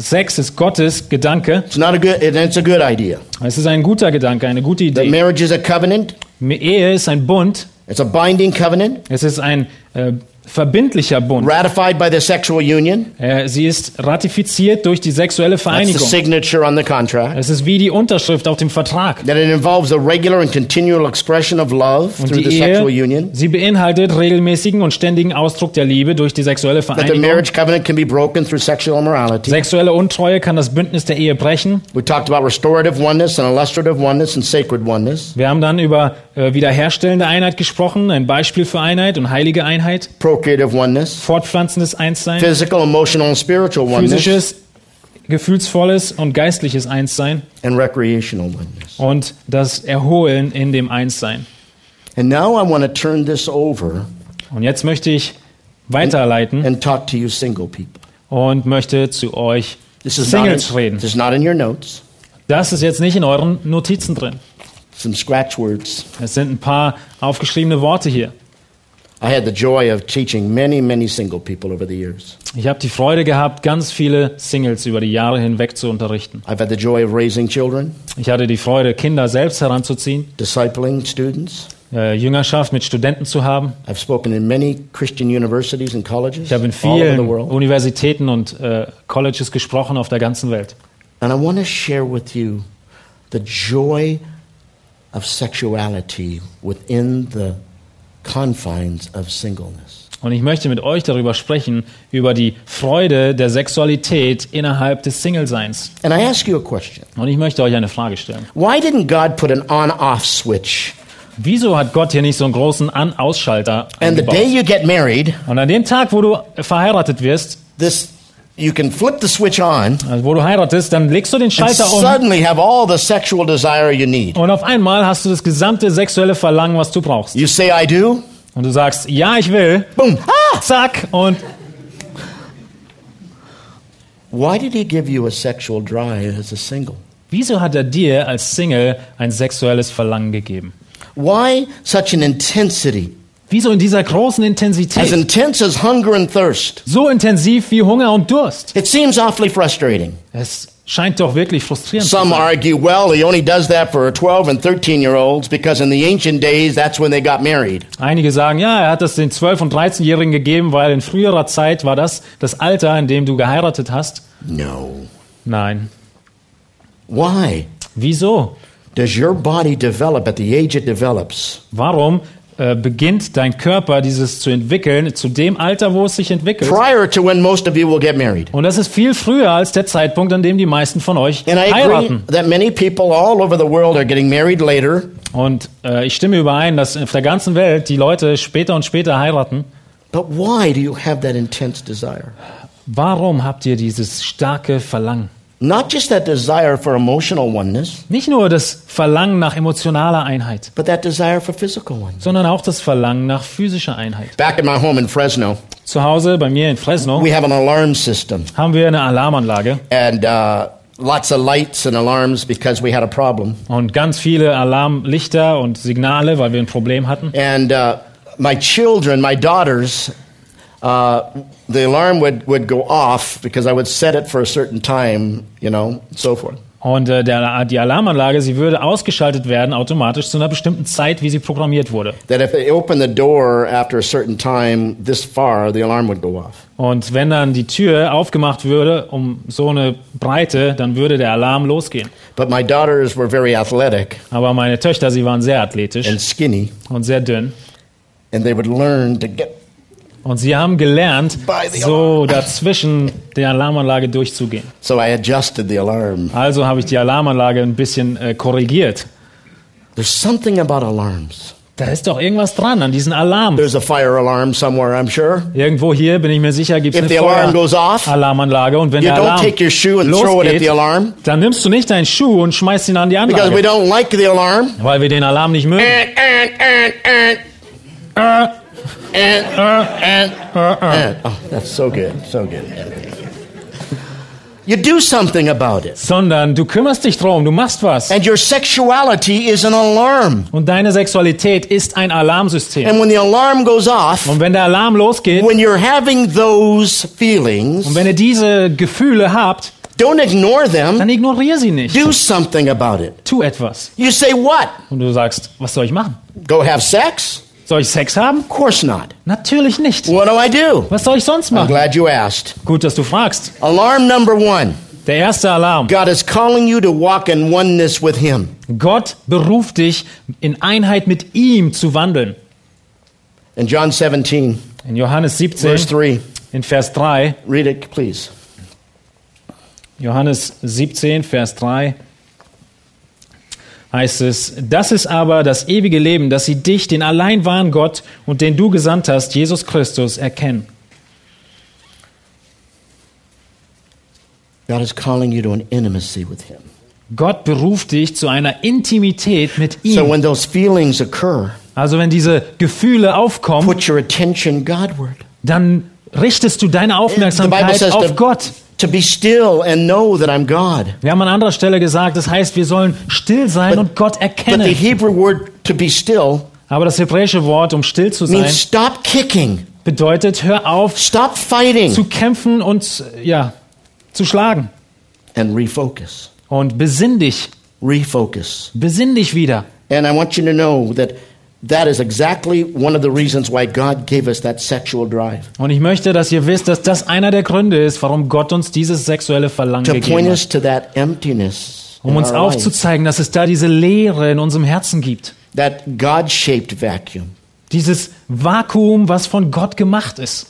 Sex ist Gottes Gedanke. It's not a good it's a good idea. Es ist ein guter Gedanke, eine gute That Idee. marriage is a covenant. Ehe ist ein Bund. It's a binding covenant Es ist ein äh, verbindlicher Bund. ratified by the sexual union. Äh, sie ist ratifiziert durch die sexuelle That's the Vereinigung. signature on the contract. Es ist wie die Unterschrift auf dem Vertrag. That it involves a regular and continual expression of love Und through the sexual union. sie beinhaltet regelmäßigen und ständigen Ausdruck der Liebe durch die sexuelle That the Vereinigung. marriage covenant can be broken through sexual immorality. Sexuelle Untreue kann das Bündnis der Ehe brechen. We talked about restorative oneness and illustrative oneness and sacred oneness. Wir haben dann über äh, wiederherstellende Einheit gesprochen, ein Beispiel für Einheit und heilige Einheit, Procreative oneness. fortpflanzendes Einssein, Physical, emotional, and spiritual oneness. physisches, gefühlsvolles und geistliches Einssein And recreational oneness. und das Erholen in dem Einssein. And now I want to turn this over Und jetzt möchte ich weiterleiten and talk to you single people. und möchte zu euch This is, not in, Singles reden. this is not in your notes. Das ist jetzt nicht in euren Notizen drin. Some scratch words. Es sind ein paar aufgeschriebene Worte hier. I had the joy of teaching many, many single people over the years. Ich habe die Freude gehabt, ganz viele Singles über die Jahre hinweg zu unterrichten. I've had the joy of raising children, Ich hatte die Freude, Kinder selbst heranzuziehen, discipling students. äh, Jüngerschaft mit Studenten zu haben. I've spoken in many Christian universities and colleges Ich habe in vielen. Universitäten und äh, Colleges gesprochen auf der ganzen Welt. And I want to share with you the joy of sexuality within the confines of singleness. Und ich möchte mit euch darüber sprechen, über die Freude der Sexualität innerhalb des Single-Seins. And I ask you a question. Und ich möchte euch eine Frage stellen. Why didn't God put an on off switch? Wieso hat Gott hier nicht so einen großen An-Ausschalter And the day you get married, Und an dem Tag, wo du verheiratet wirst, this you can flip the switch on also wo du heiratest, dann legst du den Schalter um suddenly have all the sexual desire you need. und auf einmal hast du das gesamte sexuelle Verlangen, was du brauchst. You say I do, Und du sagst, ja, ich will, boom. Ah! zack, und Why did he give you a sexual drive as a single? wieso hat er dir als Single ein sexuelles Verlangen gegeben? Why such an intensity? Wieso in dieser großen As Intensität? intense as hunger and thirst. So intensiv wie Hunger und Durst. It seems awfully frustrating. Es scheint doch wirklich frustrierend zu Some sein. argue, well, he only does that for 12 and 13 year olds because in the ancient days, that's when they got married. Einige sagen, ja, er hat das den 12- und 13-Jährigen gegeben, weil in früherer Zeit war das das Alter, in dem du geheiratet hast. No. Nein. Why? Wieso? Does your body develop at the age it develops? Warum äh, beginnt dein Körper dieses zu entwickeln zu dem Alter, wo es sich entwickelt? Prior to when most of you will get married. Und das ist viel früher als der Zeitpunkt, an dem die meisten von euch And I agree heiraten. that many people all over the world are getting married later Und äh, ich stimme überein, dass auf der ganzen Welt die Leute später und später heiraten. But why do you have that intense desire? Warum habt ihr dieses starke Verlangen? Not just that desire for emotional oneness, Nicht nur das Verlangen nach emotionaler Einheit, but that desire for physical oneness. sondern auch das Verlangen nach physischer Einheit. Back in my home in Fresno, Zu Hause bei mir in Fresno we have an alarm system haben wir eine Alarmanlage and uh, lots of lights and alarms because we had a problem. und ganz viele Alarmlichter und Signale, weil wir ein Problem hatten. And uh, my children, my daughters, uh, the alarm would, would go off because I would set it for a certain time, you know, so forth. Und äh, der, die Alarmanlage, sie würde ausgeschaltet werden automatisch zu einer bestimmten Zeit, wie sie programmiert wurde. That if they opened the door after a certain time this far, the alarm would go off. Und wenn dann die Tür aufgemacht würde um so eine Breite, dann würde der Alarm losgehen. But my daughters were very athletic Aber meine Töchter, sie waren sehr athletisch and skinny, und sehr dünn. and they would learn to get. Und sie haben gelernt, so dazwischen der Alarmanlage durchzugehen. So I adjusted the alarm. Also habe ich die Alarmanlage ein bisschen äh, korrigiert. There's something about alarms. Da ist doch irgendwas dran an diesen Alarm. There's a fire alarm somewhere, I'm sure. Irgendwo hier, bin ich mir sicher, gibt es If eine the alarm goes off, Feueralarmanlage. Und wenn you der don't Alarm take your shoe and throw it at the losgeht, alarm dann nimmst du nicht deinen Schuh und schmeißt ihn an die because we Anlage, don't like the alarm. weil wir den Alarm nicht mögen. And, and, and, and. And, and. Oh, that's so good, so good. You do something about it. Sondern du kümmerst dich drum, du machst was. And your sexuality is an alarm. Und deine Sexualität ist ein Alarmsystem. And when the alarm goes off, Und wenn der Alarm losgeht, when you're having those feelings, und wenn ihr diese Gefühle habt, don't ignore them. dann ignoriere sie nicht. Do something about it. Tu etwas. You say, What? Und du sagst, was soll ich machen? Go have sex? Soll ich Sex haben? Of course not. Natürlich nicht. What do I do? Was soll ich sonst I'm machen? glad you asked. Gut, dass du fragst. Alarm number one Der erste Alarm. God is calling you to walk in oneness with Him. Gott beruft dich, in Einheit mit ihm zu wandeln. In John 17, In Johannes verse 17, 3, in Vers 3, read it, please. Johannes 17, Vers 3 heißt es, das ist aber das ewige Leben, dass sie dich, den allein wahren Gott und den du gesandt hast, Jesus Christus, erkennen. God is calling you to an intimacy with Him. Gott beruft dich zu einer Intimität mit So ihm. when those feelings occur, Also wenn diese Gefühle aufkommen, put your attention Godward. dann richtest du deine Aufmerksamkeit says auf Gott. To be still and know that I'm God. Wir haben an anderer Stelle gesagt, das heißt, wir sollen still sein und Gott But the erkennen. Hebrew word to be still Aber das hebräische Wort, um still zu sein, means stop kicking, bedeutet, hör auf stop fighting, zu kämpfen und ja, zu schlagen. and refocus. Und besinn dich, Refocus. besinn dich wieder. And I want you to know that that is exactly one of the reasons why God gave us that sexual drive Und ich möchte, dass ihr wisst, dass das einer der Gründe ist, warum Gott uns dieses sexuelle Verlangen to gegeben point hat. us to that emptiness Um uns aufzuzeigen, dass es da diese Leere in unserem Herzen gibt. that God-shaped vacuum. Dieses Vakuum, was von Gott gemacht ist.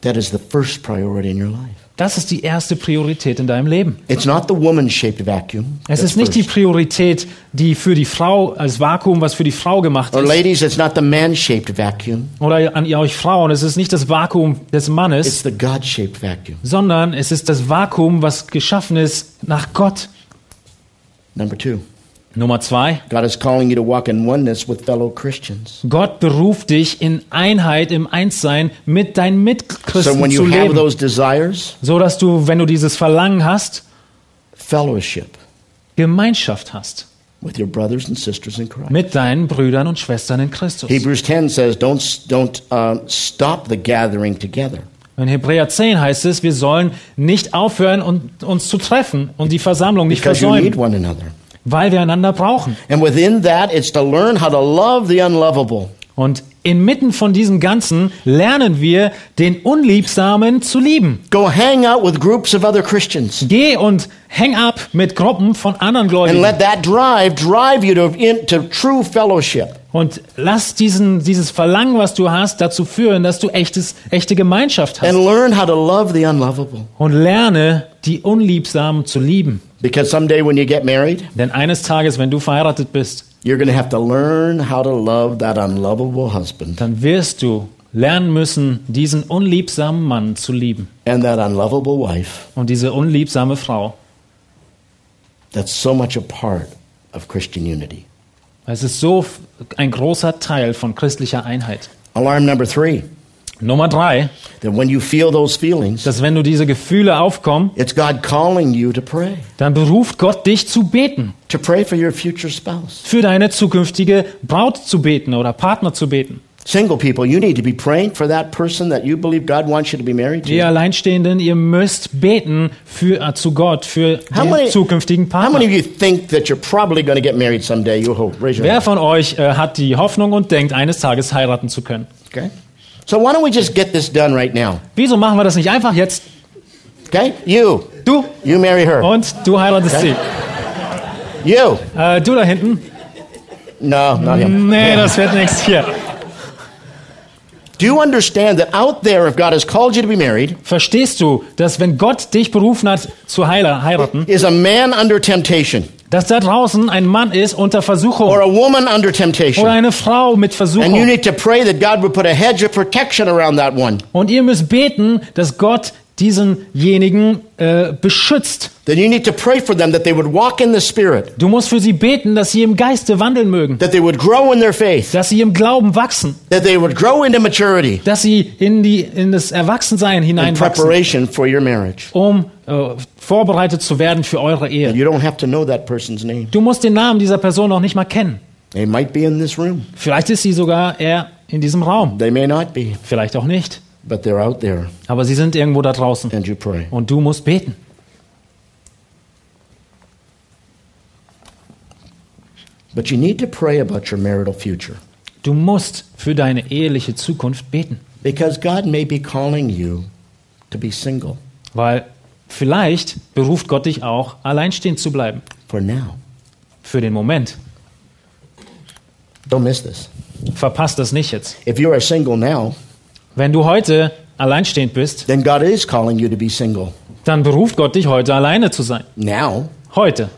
That is the first priority in your life. Das ist die erste Priorität in deinem Leben. It's not the woman-shaped vacuum. Es ist nicht die. Priorität, die für die Frau, als Vakuum, was für die Frau gemacht Or ist. ladies, it's not the man-shaped vacuum. Oder an euch Frauen, es ist nicht das Vakuum des It's Mannes, the God-shaped vacuum. sondern es ist das Vakuum, was geschaffen ist nach Gott. Number two, Nummer zwei. God is calling you to walk in oneness with fellow Christians. Gott beruft dich in Einheit, im Einssein mit deinen So Mitchristen when zu you have leben. those desires, So dass du, wenn du dieses Verlangen hast, fellowship Gemeinschaft hast with your brothers and sisters in Christ. mit deinen Brüdern und Schwestern in Christus. Hebrews 10 says, don't, don't um, stop the gathering together. In Hebräer 10 heißt es, wir sollen nicht aufhören, und, uns zu treffen und die Versammlung nicht Because you need versäumen, one another. Weil wir einander brauchen. And within that, it's to learn how to love the unlovable. Und inmitten von diesem Ganzen lernen wir, den Unliebsamen zu lieben. Go hang out with groups of other Christians. Geh und hang up mit Gruppen von anderen And Gläubigen. let that drive drive you to, into true fellowship. Und lass diesen, dieses Verlangen, was du hast, dazu führen, dass du echtes, echte Gemeinschaft And hast. learn how to love the unlovable. Und lerne, die Unliebsamen zu lieben. Because someday when you get married, Denn eines Tages, wenn du verheiratet bist, you're going to have to learn how to love that unlovable husband dann wirst du lernen müssen, diesen unliebsamen Mann zu lieben. and that unlovable wife Und diese unliebsame Frau. that's so much a part of Christian unity. Es ist so ein großer Teil von christlicher Einheit. Alarm number three Nummer drei, that when you feel those feelings, dass wenn du diese Gefühle aufkommen, it's God calling you to pray, dann beruft Gott dich zu beten. to pray for your future spouse. Für deine zukünftige Braut zu beten oder Partner zu beten. Single people, you need to be praying for that person that you believe God wants you to be married Ihr to. Alleinstehenden, ihr müsst beten für, äh, zu Gott für How den many, zukünftigen how many Partner. of you think that you're probably going to get married someday? You hope. Raise your Wer hand. von euch äh, hat die Hoffnung und denkt, eines Tages heiraten zu können? Okay. So why don't we just get this done right now? Wieso machen wir das nicht einfach jetzt? Okay? You. Du You marry her. und du heiratest sie. You. Äh, du da hinten? No, not him. Nee, das wird nichts hier. Do you understand that out there, if God has called you to be married, Verstehst du, dass wenn Gott dich berufen hat zu heiraten, is a man under temptation dass da draußen ein Mann ist unter Versuchung or a woman under oder temptation? eine Frau mit And you Versuchung? need to pray that God would put a hedge of protection around that one. Und ihr müsst beten, dass Gott diesenjenigen äh, beschützt. Then you need to pray for them that they would walk in the Spirit, Du musst für sie beten, dass sie im Geiste wandeln mögen, that they would grow in their faith, dass sie im Glauben wachsen, that they would grow into maturity dass sie in, die, in das Erwachsensein in hineinwachsen, preparation for your marriage. um äh, vorbereitet zu werden für eure Ehe. you don't have to know that person's name. Du musst den Namen dieser Person noch nicht mal kennen. They might be in this room, Vielleicht ist sie sogar eher in diesem Raum, they may not be, vielleicht auch nicht. But they're out there, Aber sie sind irgendwo da draußen and you pray. und du musst beten. But you need to pray about your marital future Du musst für deine eheliche Zukunft beten, because God may be calling you to be single weil vielleicht beruft Gott dich auch, alleinstehend zu bleiben. for now. Für den Moment. Don't miss this. Verpasst das nicht jetzt. If you are single now, Wenn du heute alleinstehend bist, then God is calling you to be single dann beruft Gott dich heute alleine zu sein. now, Heute.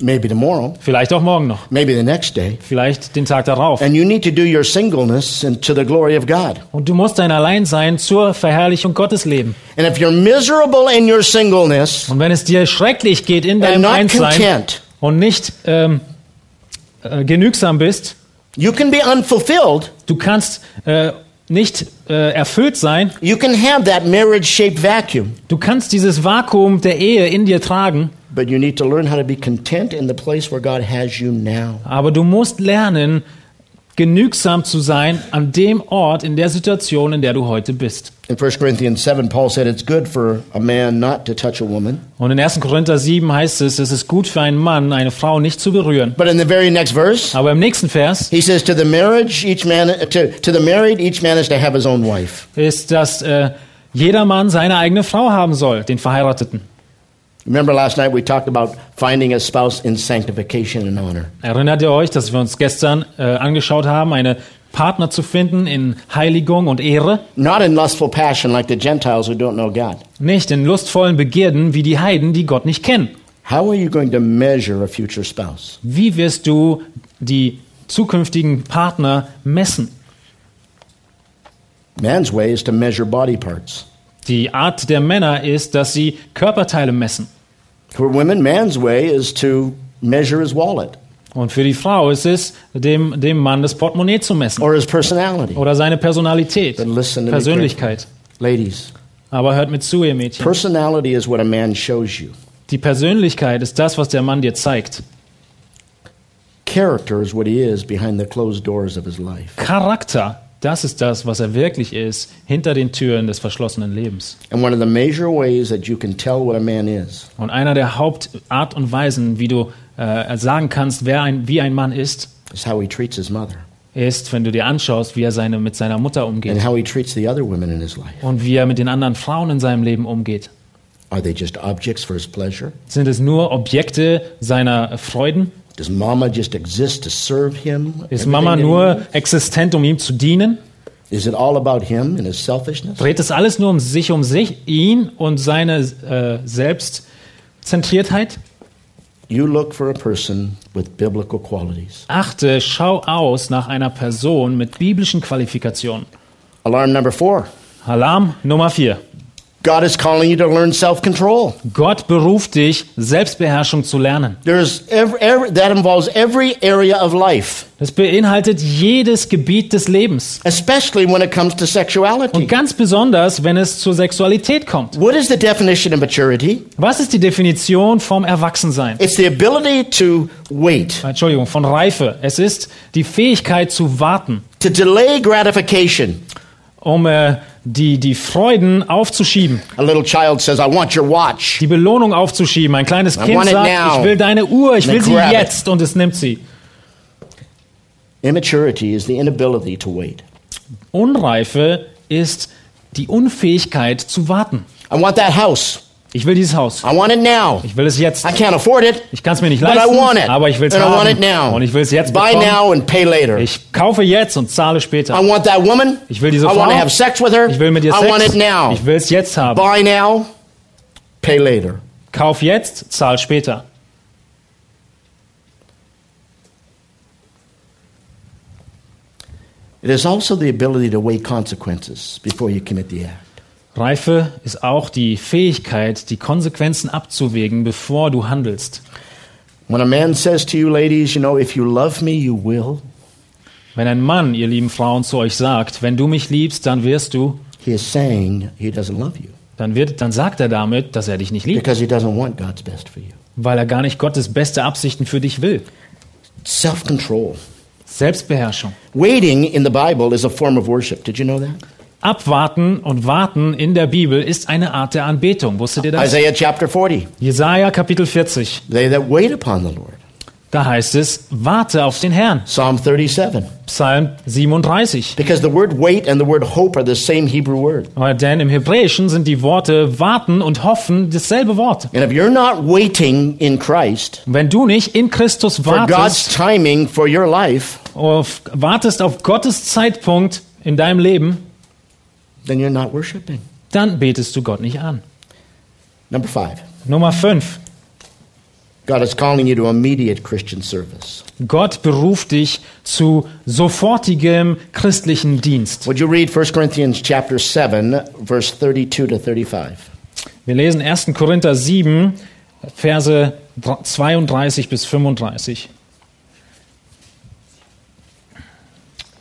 maybe tomorrow, Vielleicht auch morgen noch. maybe the next day. Vielleicht den Tag darauf. And you need to do your singleness and to the glory of God. Und du musst dein Alleinsein zur Verherrlichung Gottes leben. And if you're miserable in your singleness Und wenn es dir schrecklich geht in and deinem content, und nicht ähm, äh, genügsam bist, you can be unfulfilled. du kannst äh, nicht äh, erfüllt sein, You can have that marriage shaped vacuum, du kannst dieses Vakuum der Ehe in dir tragen, but you need to learn how to be content in the place where God has you now. aber du musst lernen, genügsam zu sein an dem Ort, in der Situation, in der du heute bist. In 1 Corinthians 7, Paul said it's good for a man not to touch a woman. Und in 1. Korinther 7 heißt es, es ist gut für einen Mann, eine Frau nicht zu berühren. But in the very next verse, Aber im nächsten Vers he says, to the marriage, each man, to, to the married, each man is to have his own wife. ist, dass äh, jeder Mann seine eigene Frau haben soll, den Verheirateten. Remember last night we talked about finding a spouse in sanctification and honor. Erinnert ihr euch, dass wir uns gestern äh, angeschaut haben, eine Partner zu finden in Heiligung und Ehre? Not in lustful passion like the Gentiles who don't know God. Nicht in lustvollen Begierden wie die Heiden, die Gott nicht kennen. How are you going to measure a future spouse? Wie wirst du die zukünftigen Partner messen? Man's way is to measure body parts. Die Art der Männer ist, dass sie Körperteile messen. For women, man's way is to measure his wallet Und für die Frau ist es, dem, dem Mann das Portemonnaie zu messen. or his personality. Oder seine Personalität, But listen to me Persönlichkeit. Ladies, Aber hört mit zu, ihr Mädchen. personality is what a man shows you. Die Persönlichkeit ist das, was der Mann dir zeigt. Character is what he is behind the closed doors of his life. Charakter, das ist das, was er wirklich ist, hinter den Türen des verschlossenen Lebens. And one of the major ways that you can tell what a man is Und einer der Hauptart und Weisen, wie du äh, sagen kannst, wer ein, wie ein Mann ist, is how he treats his mother ist, wenn du dir anschaust, wie er seine, mit seiner Mutter umgeht and how he treats the other women in his life. und wie er mit den anderen Frauen in seinem Leben umgeht. Are they just objects for his pleasure? Sind es nur Objekte seiner Freuden? Does mama just exist to serve him? Ist Everything Mama that he nur needs? existent, um ihm zu dienen? Is it all about him and his selfishness? Dreht es alles nur um sich, um sich, ihn und seine äh, Selbstzentriertheit? You look for a person with biblical qualities. Achte, schau aus nach einer Person mit biblischen Qualifikationen. Alarm number four Alarm Nummer 4. God is calling you to learn self control. Gott beruft dich, Selbstbeherrschung zu lernen. There's every, every, that involves every area of life, Das beinhaltet jedes Gebiet des Lebens. especially when it comes to Und sexuality. ganz besonders, wenn es zur Sexualität kommt. What is the definition of maturity? Was ist die Definition vom Erwachsensein? It's the ability to wait, Entschuldigung, von Reife. Es ist die Fähigkeit zu warten, to delay gratification. Um äh, die, die Freuden aufzuschieben, A little child says, I want your watch. die Belohnung aufzuschieben. Ein kleines I Kind want it sagt, now. ich will deine Uhr, ich Then will sie grab it. jetzt und es nimmt sie. Immaturity is the inability to wait. Unreife ist die Unfähigkeit zu warten. I want that house. Ich will dieses Haus. I want it now. Ich will es jetzt. I can't afford it, Ich kann es mir nicht but I leisten, want it. aber ich will es and I want haben. it now. Und ich will es jetzt Buy bekommen. now and pay later. Ich kaufe jetzt und zahle I später. want that woman. Ich will diese I Frau. want to have sex with her. Ich will mit ihr I want Sex. it now. Ich will es jetzt haben. Buy now, pay later. Kauf jetzt, zahl später. It is also the ability to weigh consequences before you commit the act. Reife ist auch die Fähigkeit, die Konsequenzen abzuwägen, bevor du handelst. When a man says to you, ladies, you know, if you love me, you will, Wenn ein Mann, ihr lieben Frauen, zu euch sagt, wenn du mich liebst, dann wirst du, he is saying he doesn't love you dann, wird, dann sagt er damit, dass er dich nicht liebt, because he doesn't want God's best for you. weil er gar nicht Gottes beste Absichten für dich will. Self control. Selbstbeherrschung. Waiting in the Bible is a form of worship. Did you know that? Abwarten und warten in der Bibel ist eine Art der Anbetung. Wusstet ihr das? Isaiah chapter 40. Jesaja Kapitel 40. They that wait upon the Lord. Da heißt es, warte auf den Herrn. Psalm 37. Psalm 37. Because the word wait and the word hope are the same Hebrew word. Aber Denn im Hebräischen sind die Worte warten und hoffen dasselbe Wort. And if you're not waiting in Christ Wenn du nicht in Christus for God's wartest, timing for your life, auf, wartest auf Gottes Zeitpunkt in deinem Leben, then you're not worshiping. dann betest du Gott nicht an. Number five, Nummer 5. God is calling you to immediate Christian service. Gott beruft dich zu sofortigem christlichen Dienst. Would you read 1 Corinthians chapter 7, verse 32 to 35? Wir lesen 1. Korinther 7, Verse 32 bis 35.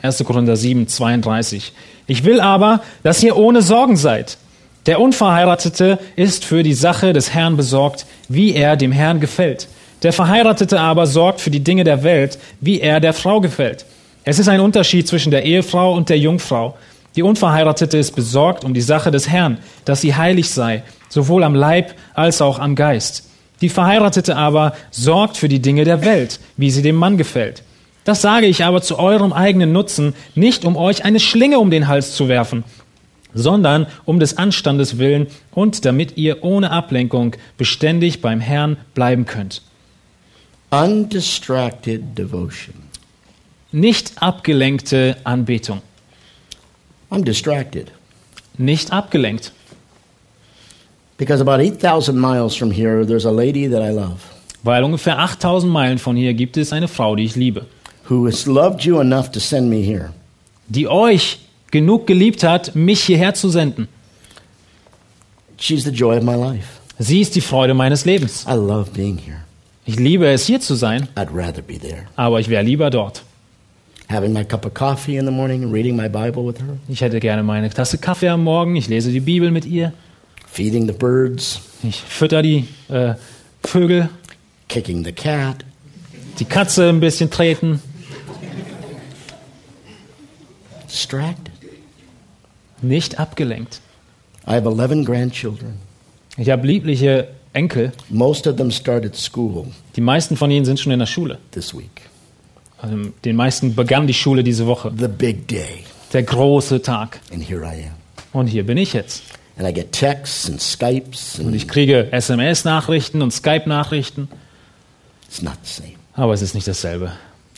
1. Korinther 7, 32. Ich will aber, dass ihr ohne Sorgen seid. Der Unverheiratete ist für die Sache des Herrn besorgt, wie er dem Herrn gefällt. Der Verheiratete aber sorgt für die Dinge der Welt, wie er der Frau gefällt. Es ist ein Unterschied zwischen der Ehefrau und der Jungfrau. Die Unverheiratete ist besorgt um die Sache des Herrn, dass sie heilig sei, sowohl am Leib als auch am Geist. Die Verheiratete aber sorgt für die Dinge der Welt, wie sie dem Mann gefällt. Das sage ich aber zu eurem eigenen Nutzen, nicht um euch eine Schlinge um den Hals zu werfen, sondern um des Anstandes willen und damit ihr ohne Ablenkung beständig beim Herrn bleiben könnt. Undistracted devotion. Nicht abgelenkte Anbetung. I'm distracted Nicht abgelenkt. because about 8,000 miles from here, there's a lady that I love Weil ungefähr 8000 Meilen von hier gibt es eine Frau, die ich liebe, who has loved you enough to send me here. die euch genug geliebt hat, mich hierher zu senden. She's the joy of my life. Sie ist die Freude meines Lebens. I love being here. Ich liebe es, hier zu sein, I'd rather be there. aber ich wäre lieber dort. Having my cup of coffee in the morning and reading my Bible with her, Ich hätte gerne meine Tasse Kaffee am Morgen, ich lese die Bibel mit ihr, feeding the birds, ich fütter die äh, Vögel, kicking the cat. die Katze ein bisschen treten. Distracted. Nicht abgelenkt. I have 11 grandchildren. Ich habe liebliche Enkel. Most of them started school Die meisten von ihnen sind schon in der Schule. this week. Also den meisten begann die Schule diese Woche. The big day. Der große Tag. And here I am. Und hier bin ich jetzt. And I get texts and Skypes, Und and ich kriege SMS-Nachrichten und Skype-Nachrichten. it's not the same. Aber es ist nicht dasselbe.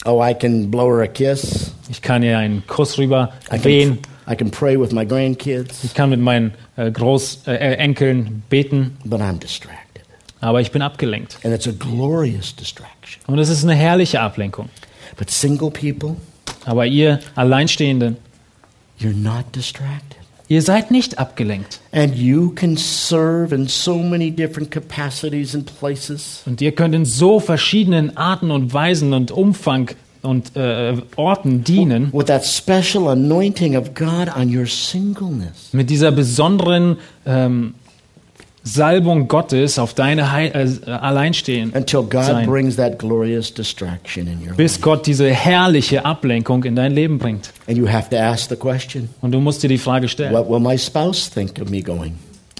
Oh, I can blow her a kiss. Ich kann ihr einen Kuss rüber I wehen. can, I can pray with my grandkids, Ich kann mit meinen äh, Groß, äh, Enkeln beten. but I'm distracted. Aber ich bin abgelenkt. And it's a glorious distraction. Und es ist eine herrliche Ablenkung. But single people, Aber ihr Alleinstehenden, you're not distracted. Ihr seid nicht abgelenkt. And you can serve in so many different capacities and places. Und ihr könnt in so verschiedenen Arten und Weisen und Umfang und äh, Orten dienen. With that special anointing of God on your singleness. Mit dieser besonderen ähm, Salbung Gottes auf deine Heil äh, Alleinstehen. Until God sein. brings that glorious distraction in your life. Bis Gott diese herrliche Ablenkung in dein Leben bringt. And you have to ask the question Und du musst dir die Frage stellen, what will my spouse think of me going?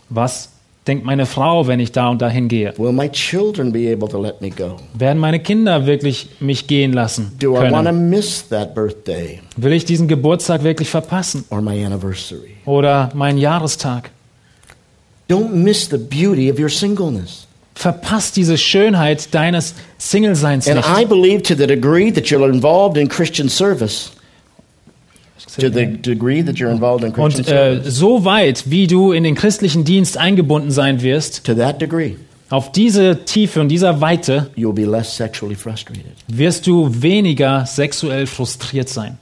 was denkt meine Frau, wenn ich da und dahin gehe? Will my children be able to let me go? Werden meine Kinder wirklich mich gehen lassen Do I want to miss that birthday Will ich diesen Geburtstag wirklich verpassen? or my anniversary? Oder meinen Jahrestag? Don't miss the beauty of your singleness. Verpasst diese Schönheit deines Singleseins And nicht. I believe to the degree that you're involved in Christian service, to the degree that you're involved in Christian Und äh, so weit, wie du in den christlichen Dienst eingebunden sein wirst, to that degree, auf diese Tiefe und dieser Weite you'll be less sexually frustrated. wirst du weniger sexuell frustriert sein.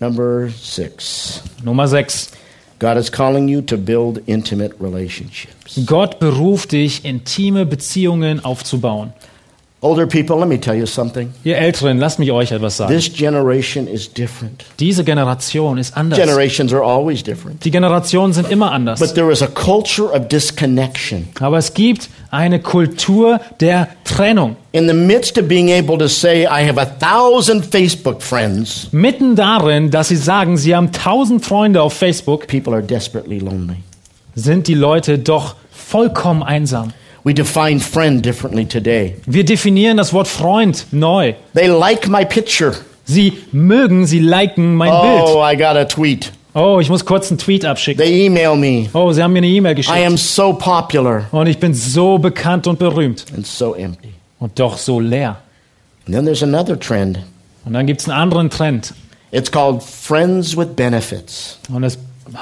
Number six, Nummer 6. God is calling you to build intimate relationships. Gott beruft dich, intime Beziehungen aufzubauen. Older people, let me tell you something. Ihr Älteren, lasst mich euch etwas sagen. This generation is different. Diese Generation ist anders. Generations are always different. Die Generationen sind immer anders. But there is a culture of disconnection. Aber es gibt eine Kultur der Trennung. In the midst of being able to say, I have a thousand Facebook friends, Mitten darin, dass sie sagen, sie haben tausend Freunde auf Facebook, people are desperately lonely. sind die Leute doch vollkommen einsam. We define friend differently today. Wir definieren das Wort Freund neu. They like my picture. Sie mögen, sie liken mein Bild. Oh, I got a tweet. Oh, ich muss kurz einen Tweet abschicken. They email me. Oh, sie haben mir eine E-Mail I am geschickt. so popular Und ich bin so bekannt und berühmt. and so empty. Und doch so leer. And then there's another trend. Und dann gibt es einen anderen Trend. It's called friends with benefits. Und das,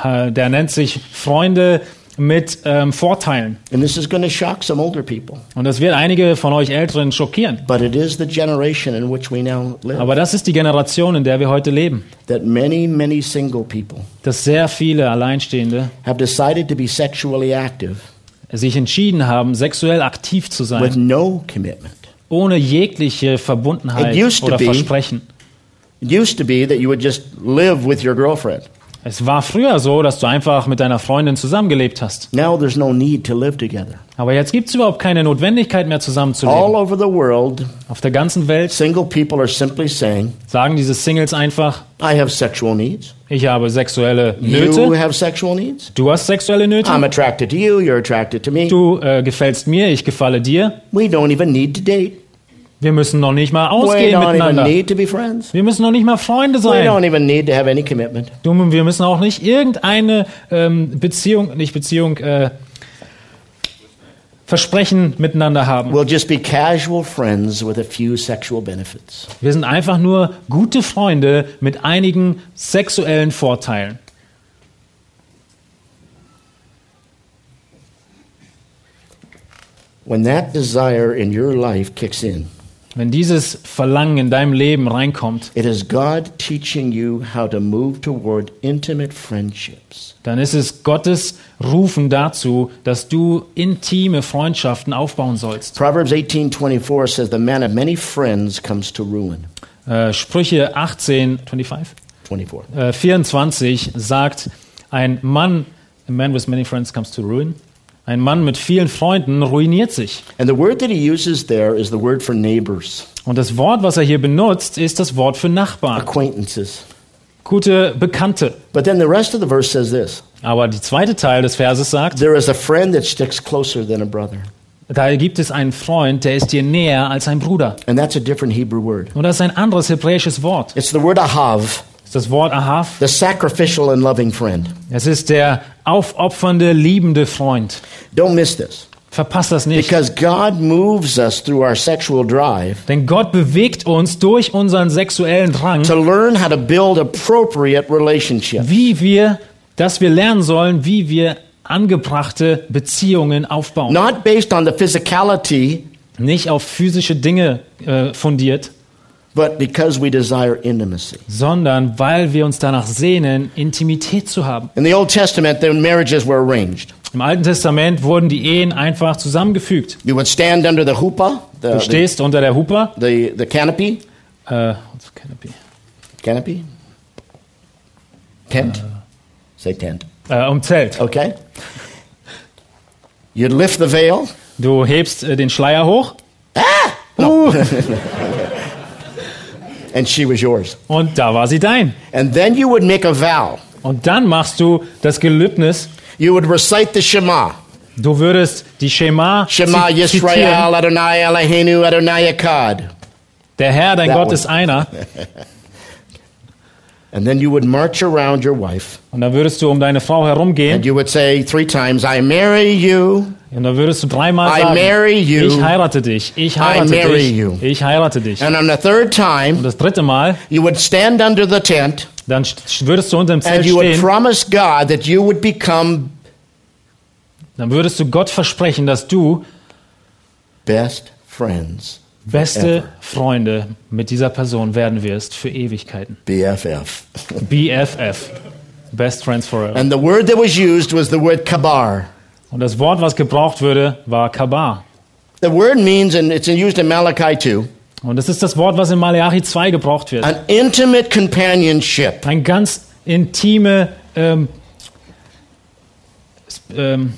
der nennt sich Freunde mit ähm, Vorteilen. And this is going to shock some older people. Und das wird einige von euch Älteren schockieren. But it is the generation in which we now live. Aber das ist die Generation, in der wir heute leben. That many, many single people Dass sehr viele Alleinstehende have decided to be sexually active sich entschieden haben, sexuell aktiv zu with sein, no commitment. ohne jegliche Verbundenheit oder be- Versprechen. It used to be that you would just live with your girlfriend. Es war früher so, dass du einfach mit deiner Freundin zusammengelebt hast. Now there's no need to live together. Aber jetzt gibt es überhaupt keine Notwendigkeit mehr All zusammenzuleben. over the world, Auf der ganzen Welt single people are simply saying, sagen diese Singles einfach, I have sexual needs. ich habe sexuelle You Nöte, have sexual needs. du hast sexuelle I'm Nöte, attracted to you, you're attracted to me. du äh, gefällst mir, ich gefalle dir. We don't even need to date. Wir müssen noch nicht mal We ausgehen don't even miteinander. need to be friends. Wir müssen noch nicht mal Freunde We sein. don't even need to have any commitment. Du, wir müssen auch nicht irgendeine ähm, Beziehung, nicht Beziehung, äh, Versprechen miteinander haben. We'll just be casual friends with a few sexual benefits. Wir sind einfach nur gute Freunde mit einigen sexuellen Vorteilen. When that desire in your life kicks in, Wenn dieses Verlangen in deinem Leben reinkommt, it is God teaching you how to move toward intimate friendships. dann ist es Gottes Rufen dazu, dass du intime Freundschaften aufbauen sollst. Proverbs 18:24 says the man of many friends comes to ruin. Äh, Sprüche 18, 25, 24. äh, 24 sagt, ein Mann, a man with many friends comes to ruin. Ein Mann mit vielen Freunden ruiniert sich. And the word that he uses there is the word for neighbors, Und das Wort, was er hier benutzt, ist das Wort für Nachbarn, acquaintances. gute Bekannte. But then the rest of the verse says this Aber der zweite Teil des Verses sagt, There is a friend that sticks closer than a brother. da gibt es einen Freund, der ist dir näher als ein Bruder. And that's a different Hebrew word. Und das ist ein anderes hebräisches Wort. It's the word ahav, ist das Wort Ahav. the sacrificial and loving friend. Es ist der aufopfernde, liebende Freund. Don't miss this. Verpasst das nicht. Because God moves us through our sexual drive Denn Gott bewegt uns durch unseren sexuellen Drang, to learn how to build appropriate relationships. wie wir, dass wir lernen sollen, wie wir angebrachte Beziehungen aufbauen. Not based on the physicality, Nicht auf physische Dinge äh, fundiert, but because we desire intimacy. sondern weil wir uns danach sehnen, Intimität zu haben. In the Old Testament, the marriages were arranged. Im Alten Testament wurden die Ehen einfach zusammengefügt. You would stand under the huppah, the, Du the, stehst unter der Hupe, the, the canopy. äh, what's canopy? Canopy? Tent? Say tent. äh, um Zelt. Okay? You'd lift the veil. Du hebst äh, den Schleier hoch and she was yours. und da war sie dein. And then you would make a vow. Und dann machst du das Gelübnis, You would recite the Shema. du würdest die Shema zi- Yisrael. Adonai Eloheinu Adonai Echad. Der Herr, dein That Gott one. ist einer. And then you would march around your wife. Und dann würdest du um deine Frau And herumgehen you would say three times, I marry you. Und dann würdest du dreimal I sagen, marry you. ich heirate dich, ich heirate marry dich, you. ich heirate dich. And on the third Und time, das dritte Mal, you would stand under the tent dann st- würdest du unter dem Zelt and you would stehen, promise God that you would become dann würdest du Gott versprechen, dass du best friends. beste Ever. Freunde mit dieser Person werden wirst für Ewigkeiten. BFF. BFF. Best Friends Forever. And the word that was used was the word kabar. Und das Wort, was gebraucht würde, war Kabar. The word means, and it's used in Malachi 2, Und das ist das Wort, was in Malachi 2 gebraucht wird. an intimate companionship. Ein ganz intime ähm, ähm,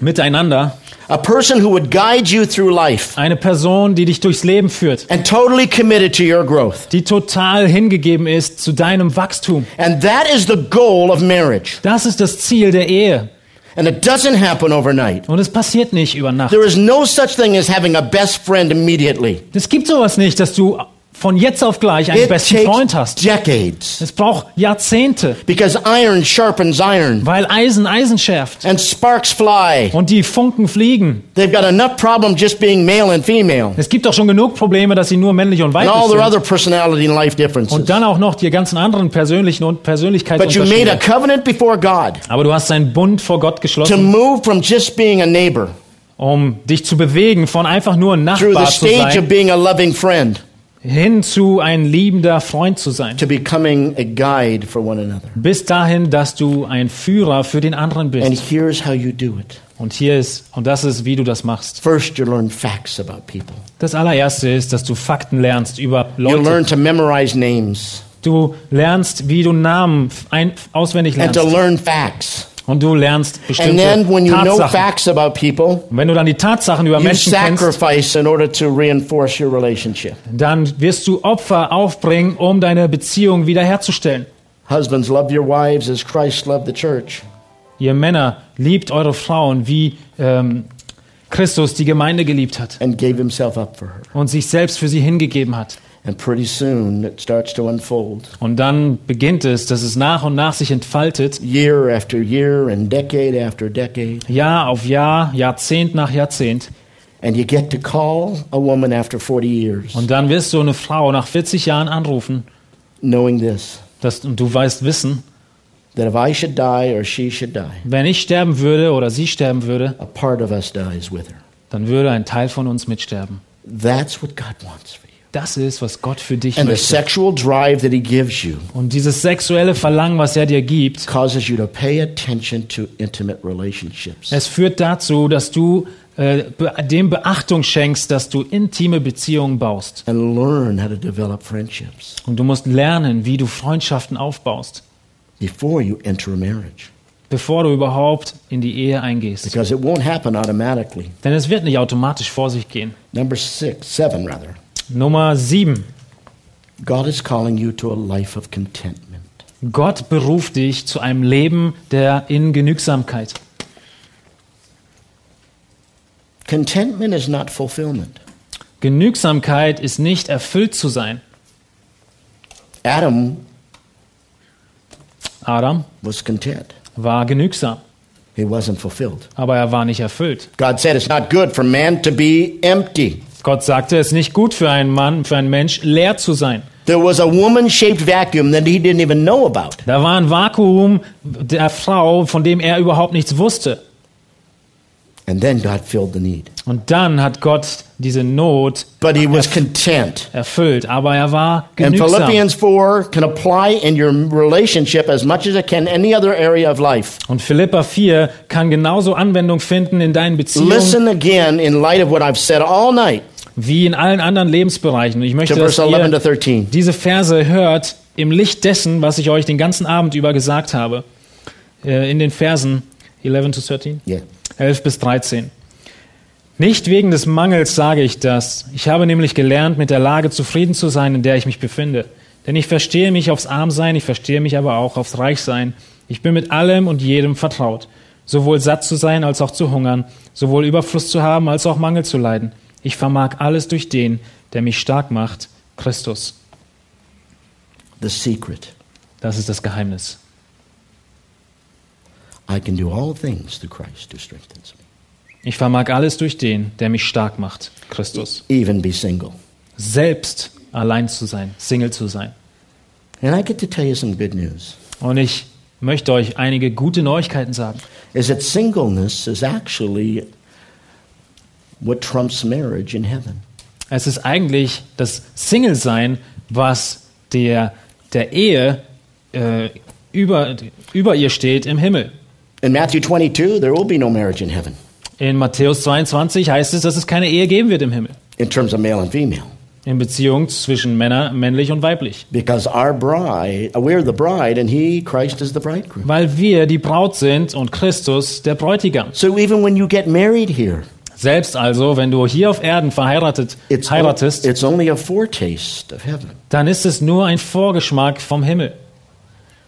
Miteinander. A person who would guide you through life Eine Person, die dich durchs Leben führt. and totally committed to your growth. Die total hingegeben ist zu deinem Wachstum. And that is the goal of marriage. Das ist das Ziel der Ehe. And it doesn't happen overnight. Und es passiert nicht über Nacht. There is no such thing as having a best friend immediately. Es gibt sowas nicht, dass du von jetzt auf gleich einen It besten Freund hast. decades Es braucht Jahrzehnte, because iron sharpens iron weil Eisen Eisen schärft. and sparks fly. Und die Funken fliegen. They've got enough problem just being male and female Es gibt doch schon genug Probleme, dass sie nur männlich und and all weiblich their sind. other personality and life differences. Und dann auch noch die ganzen anderen persönlichen und But you made a Persönlichkeitsunterschiede. covenant before God Aber du hast einen Bund vor Gott to geschlossen, move from just being a neighbor um dich zu bewegen von einfach nur ein through the Nachbar zu stage of sein, being a loving friend hin zu ein liebender Freund zu sein. to becoming a guide for one another. Bis dahin, dass du ein Führer für den anderen And bist. here's how you do it. Und hier ist, und das ist, wie du das machst. First, you learn facts about people. Das allererste ist, dass du Fakten lernst über You learn Leute. to memorize names. Du lernst, wie du Namen ein, auswendig and lernst. to learn facts. Und du lernst And bestimmte then Tatsachen. facts about people, wenn du dann die Tatsachen über Menschen kennst, dann wirst du Opfer aufbringen, um deine Beziehung wiederherzustellen. Husbands, love your wives as Christ loved the church. Ihr Männer, liebt eure Frauen, wie ähm, Christus die Gemeinde geliebt hat and gave himself up for her. und sich selbst für sie hingegeben hat. And pretty soon it starts to unfold. Und dann beginnt es, dass es nach und nach sich entfaltet, Year after year and decade after decade. Jahr auf Jahr, Jahrzehnt nach Jahrzehnt. And you get to call a woman after 40 years, Und dann wirst du eine Frau nach 40 Jahren anrufen, knowing this dass, und du weißt wissen, that if I should die or she should die, wenn ich sterben würde oder sie sterben würde, a part of us dies with her. dann würde ein Teil von uns mitsterben. That's what God wants. Das ist, was Gott für dich And the möchte. sexual drive that he gives you Und dieses sexuelle Verlangen, was er dir gibt, causes you to pay attention to intimate relationships. es führt dazu, dass du äh, be dem Beachtung schenkst, dass du intime Beziehungen baust. and learn how to develop friendships Und du musst lernen, wie du Freundschaften aufbaust, before you enter a marriage. bevor du überhaupt in die Ehe eingehst. Because it won't happen automatically. Denn es wird nicht automatisch vor sich gehen. Number six, seven rather. Nummer sieben. God is calling you to a life of contentment. Gott beruft dich zu einem Leben der in Genügsamkeit. Contentment is not fulfillment. Genügsamkeit ist nicht erfüllt zu sein. Adam Adam was content. war genügsam, He wasn't fulfilled. aber er war nicht erfüllt. God said it's not good for man to be empty. Gott sagte, es ist nicht gut für einen Mann, für einen Mensch, leer zu sein. There was a woman shaped vacuum that he didn't even know about. Da war ein Vakuum der Frau, von dem er überhaupt nichts wusste. And then God filled the need. Und dann hat Gott diese Not But he was content. erfüllt, aber er war And genügsam. Philippians 4 can apply in your relationship as much as it can any other area of life. Und Philippa 4 kann genauso Anwendung finden in deinen Beziehungen Listen again in light of what I've said all night wie in allen anderen Lebensbereichen. Und ich möchte, dass verse 11 to ihr 13. diese Verse hört im Licht dessen, was ich euch den ganzen Abend über gesagt habe. Äh, In den Versen 11 to 13. Yeah. 11 bis 13. Nicht wegen des Mangels sage ich das. Ich habe nämlich gelernt, mit der Lage zufrieden zu sein, in der ich mich befinde. Denn ich verstehe mich aufs Armsein, ich verstehe mich aber auch aufs Reichsein. Ich bin mit allem und jedem vertraut. Sowohl satt zu sein als auch zu hungern, sowohl Überfluss zu haben als auch Mangel zu leiden. Ich vermag alles durch den, der mich stark macht, Christus. The secret. Das ist das Geheimnis. I can do all things through Christ who strengthens me. Ich vermag alles durch den, der mich stark macht, Christus. Even be single. Selbst allein zu sein, Single zu sein. And I get to tell you some good news. Und ich möchte euch einige gute Neuigkeiten sagen. Is that singleness is actually what trumps marriage in heaven. Es ist eigentlich das Single-Sein, was der, der Ehe äh, über, über ihr steht im Himmel. In Matthew 22, there will be no marriage in heaven In Matthäus 22 heißt es, dass es keine Ehe geben wird im Himmel. in terms of male and female. In Beziehung zwischen Männer, männlich und weiblich. Because our bride, uh, we're the bride, and he, Christ, is the bridegroom. Weil wir die Braut sind und Christus der Bräutigam. So even when you get married here, Selbst also, wenn du hier auf Erden verheiratet it's, heiratest, it's only a foretaste of heaven. dann ist es nur ein Vorgeschmack vom Himmel.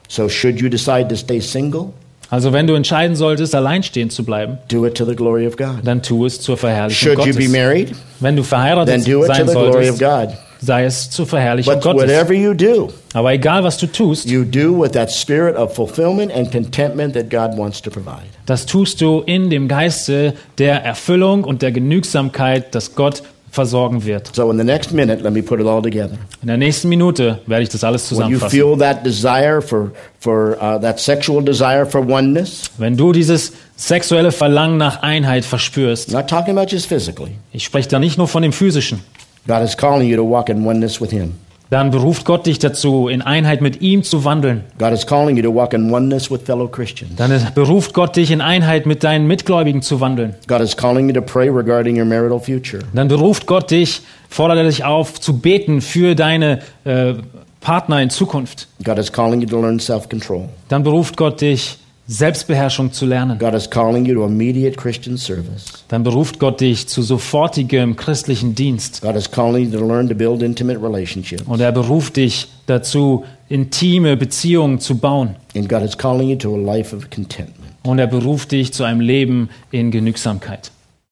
So should you decide to stay single, Also wenn du entscheiden solltest, alleinstehend zu bleiben, do it to the glory of God. dann tu es zur Verherrlichung Should you Gottes. be married, Wenn du then verheiratet do it to sein the glory of solltest, God. Sei es zur Verherrlichung But Gottes. whatever you do, Aber egal, was du tust, you do with that spirit of fulfillment and contentment that God wants to provide. das tust du in dem Geiste der Erfüllung und der Genügsamkeit, dass Gott versorgen wird. So in the next minute, let me put it all together. In der nächsten Minute werde ich das alles When you zusammenfassen. feel that desire for, for uh, that sexual desire for oneness, Wenn du dieses sexuelle Verlangen nach Einheit verspürst, not talking about just physically, ich spreche da nicht nur von dem physischen, God is calling you to walk in oneness with Him. dann beruft Gott dich dazu, in Einheit mit ihm zu wandeln. God is calling you to walk in oneness with fellow Christians. Dann beruft Gott dich, in Einheit mit deinen Mitgläubigen zu wandeln. God is calling you to pray regarding your marital future. Dann beruft Gott dich, fordert er dich auf, zu beten für deine äh, Partner in Zukunft, God is calling you to learn self control. dann beruft Gott dich, Selbstbeherrschung zu lernen. God is calling you to immediate Christian service. Dann beruft Gott dich zu sofortigem christlichen Dienst. God is calling you to learn to build intimate relationships. Und er beruft dich dazu, intime Beziehungen zu bauen. And God is calling you to a life of contentment. Und er beruft dich zu einem Leben in Genügsamkeit.